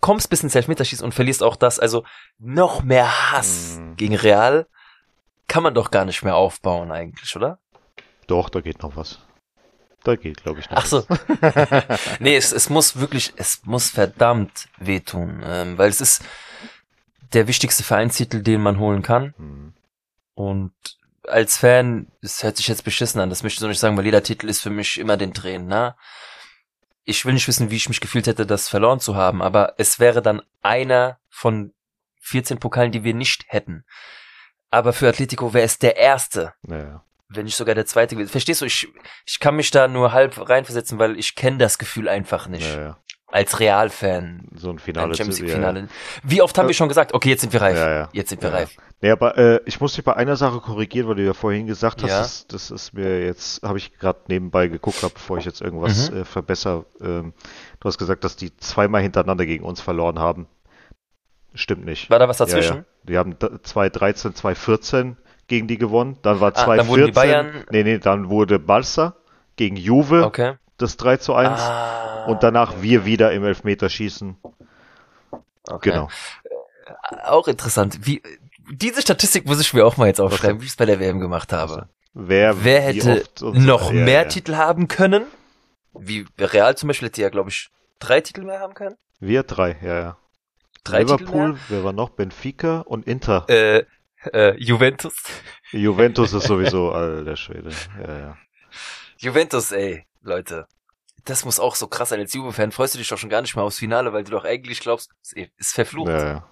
S4: kommst bis ins Elfmeterschießen und verlierst auch das. Also noch mehr Hass
S3: Mhm.
S4: gegen Real kann man doch gar nicht mehr aufbauen eigentlich, oder?
S3: Doch, da geht noch was. Da geht, glaube ich, noch
S4: Ach so.
S3: was.
S4: Nee, es, es muss wirklich, es muss verdammt wehtun, ähm, weil es ist der wichtigste Vereinstitel, den man holen kann.
S3: Mhm.
S4: Und als Fan, es hört sich jetzt beschissen an, das möchte ich so nicht sagen, weil jeder Titel ist für mich immer den Tränen, na? Ich will nicht wissen, wie ich mich gefühlt hätte, das verloren zu haben, aber es wäre dann einer von 14 Pokalen, die wir nicht hätten. Aber für Atletico wäre es der erste,
S3: Naja.
S4: wenn nicht sogar der zweite gewesen. Verstehst du, ich, ich kann mich da nur halb reinversetzen, weil ich kenne das Gefühl einfach nicht.
S3: Naja.
S4: Als Real-Fan.
S3: So ein
S4: Ein
S3: Finale.
S4: Champions
S3: zu-
S4: League
S3: ja, ja.
S4: Finale. Wie oft haben wir schon gesagt, okay, jetzt sind wir reif.
S3: Ja, ja.
S4: Jetzt sind wir
S3: Ja, ja.
S4: reif.
S3: Nee, aber äh, ich muss dich bei einer Sache korrigieren, weil du ja vorhin gesagt hast,
S4: Ja.
S3: das, das ist mir jetzt, habe ich gerade nebenbei geguckt, hab, bevor ich jetzt irgendwas
S4: Mhm.
S3: äh, verbessere. Ähm, du hast gesagt, dass die zweimal hintereinander gegen uns verloren haben. Stimmt nicht.
S4: War da was
S3: Ja,
S4: dazwischen?
S3: ja. Die haben d- 2013, 2014 gegen die gewonnen. Dann war
S4: Ah,
S3: 2014.
S4: dann wurden die Bayern-
S3: Nee, nee, dann wurde Barca gegen Juve
S4: Okay.
S3: das 3 zu 1.
S4: Ah,
S3: Und danach wir wieder im Elfmeterschießen.
S4: okay.
S3: Genau.
S4: Auch interessant. Wie, diese Statistik muss ich mir auch mal jetzt aufschreiben, wie ich es bei der WM gemacht habe.
S3: Wer,
S4: Wer
S3: wie
S4: hätte
S3: so
S4: noch.
S3: Ja,
S4: mehr
S3: ja.
S4: Titel haben können? Wie Real zum Beispiel hätte ja, glaube ich, drei Titel mehr haben können.
S3: Wir drei, ja, ja.
S4: Drei
S3: Liverpool, wer war noch? Benfica und Inter.
S4: Äh, äh, Juventus.
S3: Juventus ist sowieso, alter Schwede. Ja, ja.
S4: Juventus, ey, Leute. Das muss auch so krass sein. Als Juve-Fan freust du dich doch schon gar nicht mehr aufs Finale, weil du doch eigentlich glaubst, es ist verflucht.
S3: ja, ja.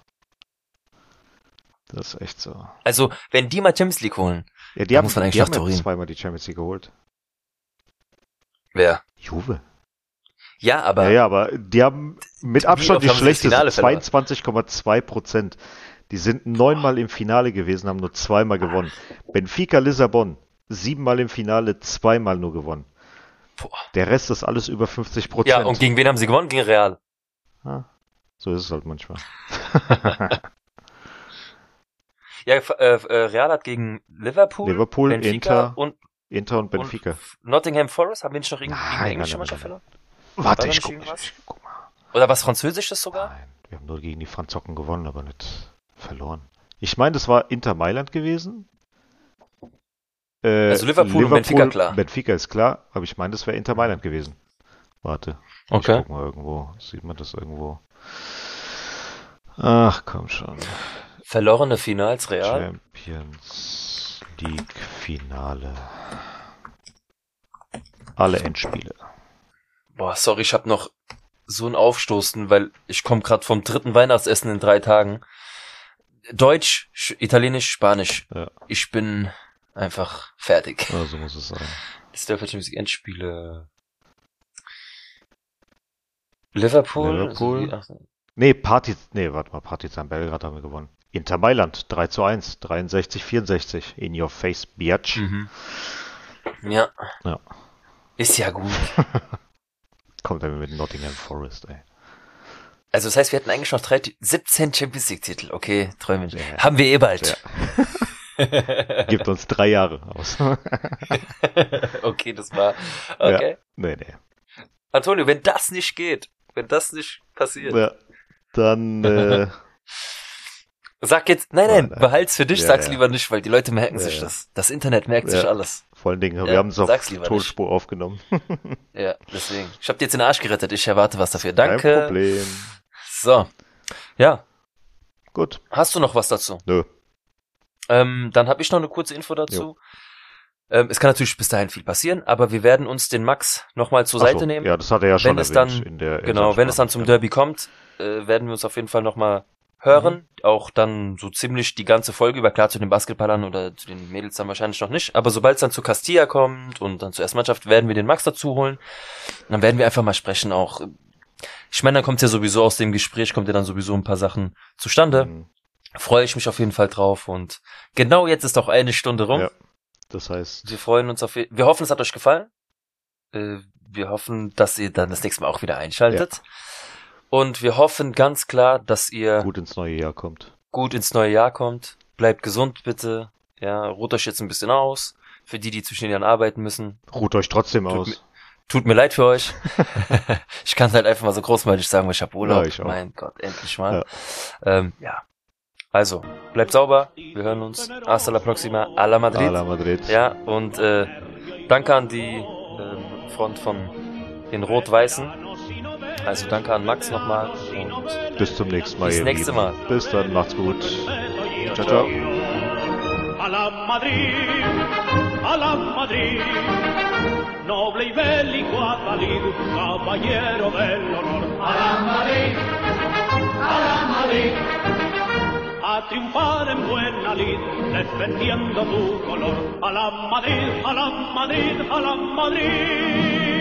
S3: Das ist echt so.
S4: Also, wenn die mal Champions League holen.
S3: Ja, die haben,
S4: muss man eigentlich
S3: die haben ja zweimal die Champions League geholt.
S4: Wer?
S3: Juve.
S4: Ja, aber
S3: ja, ja, aber die haben mit Abstand die schlechteste,
S4: Finale verloren?
S3: 22,2 Prozent. Die sind neunmal im Finale gewesen, haben nur zweimal gewonnen. Benfica Lissabon, siebenmal im Finale, zweimal nur gewonnen. Der Rest ist alles über 50 Prozent.
S4: Ja, und gegen wen haben sie gewonnen? Gegen Real.
S3: Ah, so ist es halt manchmal.
S4: Ja, äh, äh, Real hat gegen Liverpool,
S3: Liverpool,
S4: Benfica
S3: Inter,
S4: und,
S3: Inter und Benfica.
S4: und Nottingham Forest. Haben wir nicht noch gegen, gegen
S3: Nein,
S4: eine
S3: nein,
S4: englische Mannschaft verloren?
S3: Warte, ich
S4: nicht
S3: guck,
S4: irgendwas?
S3: ich guck mal.
S4: Oder was Französisches sogar?
S3: Nein, wir haben nur gegen die Franzocken gewonnen, aber nicht verloren. Ich meine, das war Inter Mailand gewesen. Äh,
S4: Also Liverpool und Benfica, klar.
S3: Benfica ist klar, aber ich meine, das wäre Inter Mailand gewesen. Warte, ich
S4: Okay.
S3: guck mal irgendwo. Sieht man das irgendwo? Ach, komm schon.
S4: Verlorene Finals Real.
S3: Champions League Finale. Alle Endspiele.
S4: Boah, sorry, ich hab noch so ein Aufstoßen, weil ich komme gerade vom dritten Weihnachtsessen in drei Tagen. Deutsch, Sch Italienisch, Spanisch.
S3: Ja.
S4: Ich bin einfach fertig.
S3: Ja, so muss es sein.
S4: Das Champions League Endspiele. Liverpool.
S3: Liverpool.
S4: ach,
S3: Nee, Partiz, nee, warte mal, Partizan Belgrad haben wir gewonnen. Inter Mailand 3 zu 1, 63, 64. In your face, Biatch.
S4: Mhm. Ja.
S3: Ja.
S4: Ist ja gut.
S3: Kommt dann mit Nottingham Forest, ey.
S4: Also das heißt, wir hätten eigentlich noch drei, Ti- 17 Champions League Titel. Okay, Träumchen.
S3: Ja.
S4: Haben wir eh bald.
S3: Gibt uns drei Jahre aus.
S4: okay, das war. Okay.
S3: nee, nee.
S4: Antonio, wenn das nicht geht, wenn das nicht passiert,
S3: Ja, dann, äh,
S4: sag jetzt, nein, nein,
S3: Nein, nein.
S4: behalt's für dich,
S3: Ja,
S4: sag's
S3: ja.
S4: lieber nicht, weil die Leute merken
S3: Ja,
S4: sich das. Das Internet merkt sich alles.
S3: vor allen Dingen, wir haben es auf
S4: lieber nicht.
S3: Tonspur aufgenommen.
S4: Ja, deswegen. Ich hab dir jetzt den Arsch gerettet, ich erwarte was dafür.
S3: Kein
S4: Danke.
S3: Problem.
S4: So. Ja,
S3: Gut.
S4: hast du noch was dazu?
S3: Nö.
S4: Ähm, dann habe ich noch eine kurze Info dazu. Ähm, es kann natürlich bis dahin viel passieren, aber wir werden uns den Max nochmal zur
S3: Ach
S4: Seite
S3: so,
S4: nehmen.
S3: Ja, das hat er ja schon
S4: wenn es dann,
S3: in der
S4: genau, wenn es dann zum Derby kommt, äh, werden wir uns auf jeden Fall nochmal hören.
S3: Mhm.
S4: Auch dann so ziemlich die ganze Folge über, klar zu den Basketballern oder zu den Mädels dann wahrscheinlich noch nicht. Aber sobald es dann zu Castilla kommt und dann zur Erstmannschaft, werden wir den Max dazu holen. Und dann werden wir einfach mal sprechen auch. Ich meine, dann kommt ja sowieso aus dem Gespräch, kommt ja dann sowieso ein paar Sachen zustande.
S3: Mhm.
S4: Freue ich mich auf jeden Fall drauf. Und genau jetzt ist auch eine Stunde rum.
S3: Ja. Das heißt,
S4: Wir freuen uns auf, wir hoffen, es hat euch gefallen. Äh, wir hoffen, dass ihr dann das nächste Mal auch wieder einschaltet. Und wir hoffen ganz klar, dass ihr gut.
S3: gut ins neue Jahr kommt.
S4: ins neue Jahr kommt. Bleibt gesund bitte. Ja, ruht euch jetzt ein bisschen aus. Für die, die zwischen den Jahren arbeiten müssen.
S3: Ruht euch trotzdem
S4: Tut
S3: aus.
S4: mir- Tut mir leid für euch. ich kann es halt einfach mal so großmäulig sagen, weil ich habe Urlaub.
S3: Ja, ich auch.
S4: mein Gott, endlich mal. Ja. Ähm, ja. Also, bleibt sauber. Wir hören uns. Hasta la próxima. A la Madrid.
S3: A la Madrid.
S4: Ja, und äh, danke an die ähm, Front von den Rot-Weißen. Also danke an Max nochmal. Und
S3: Bis zum nächsten Mal.
S4: Bis nächste. Mal.
S3: Bis dann, macht's gut. Ciao, ciao.
S5: a la Madrid, a la Madrid, noble y bélico Adalid, caballero del honor. A la Madrid, a la Madrid, a triunfar en buena lid, defendiendo tu color. A la Madrid, a la Madrid, a la Madrid.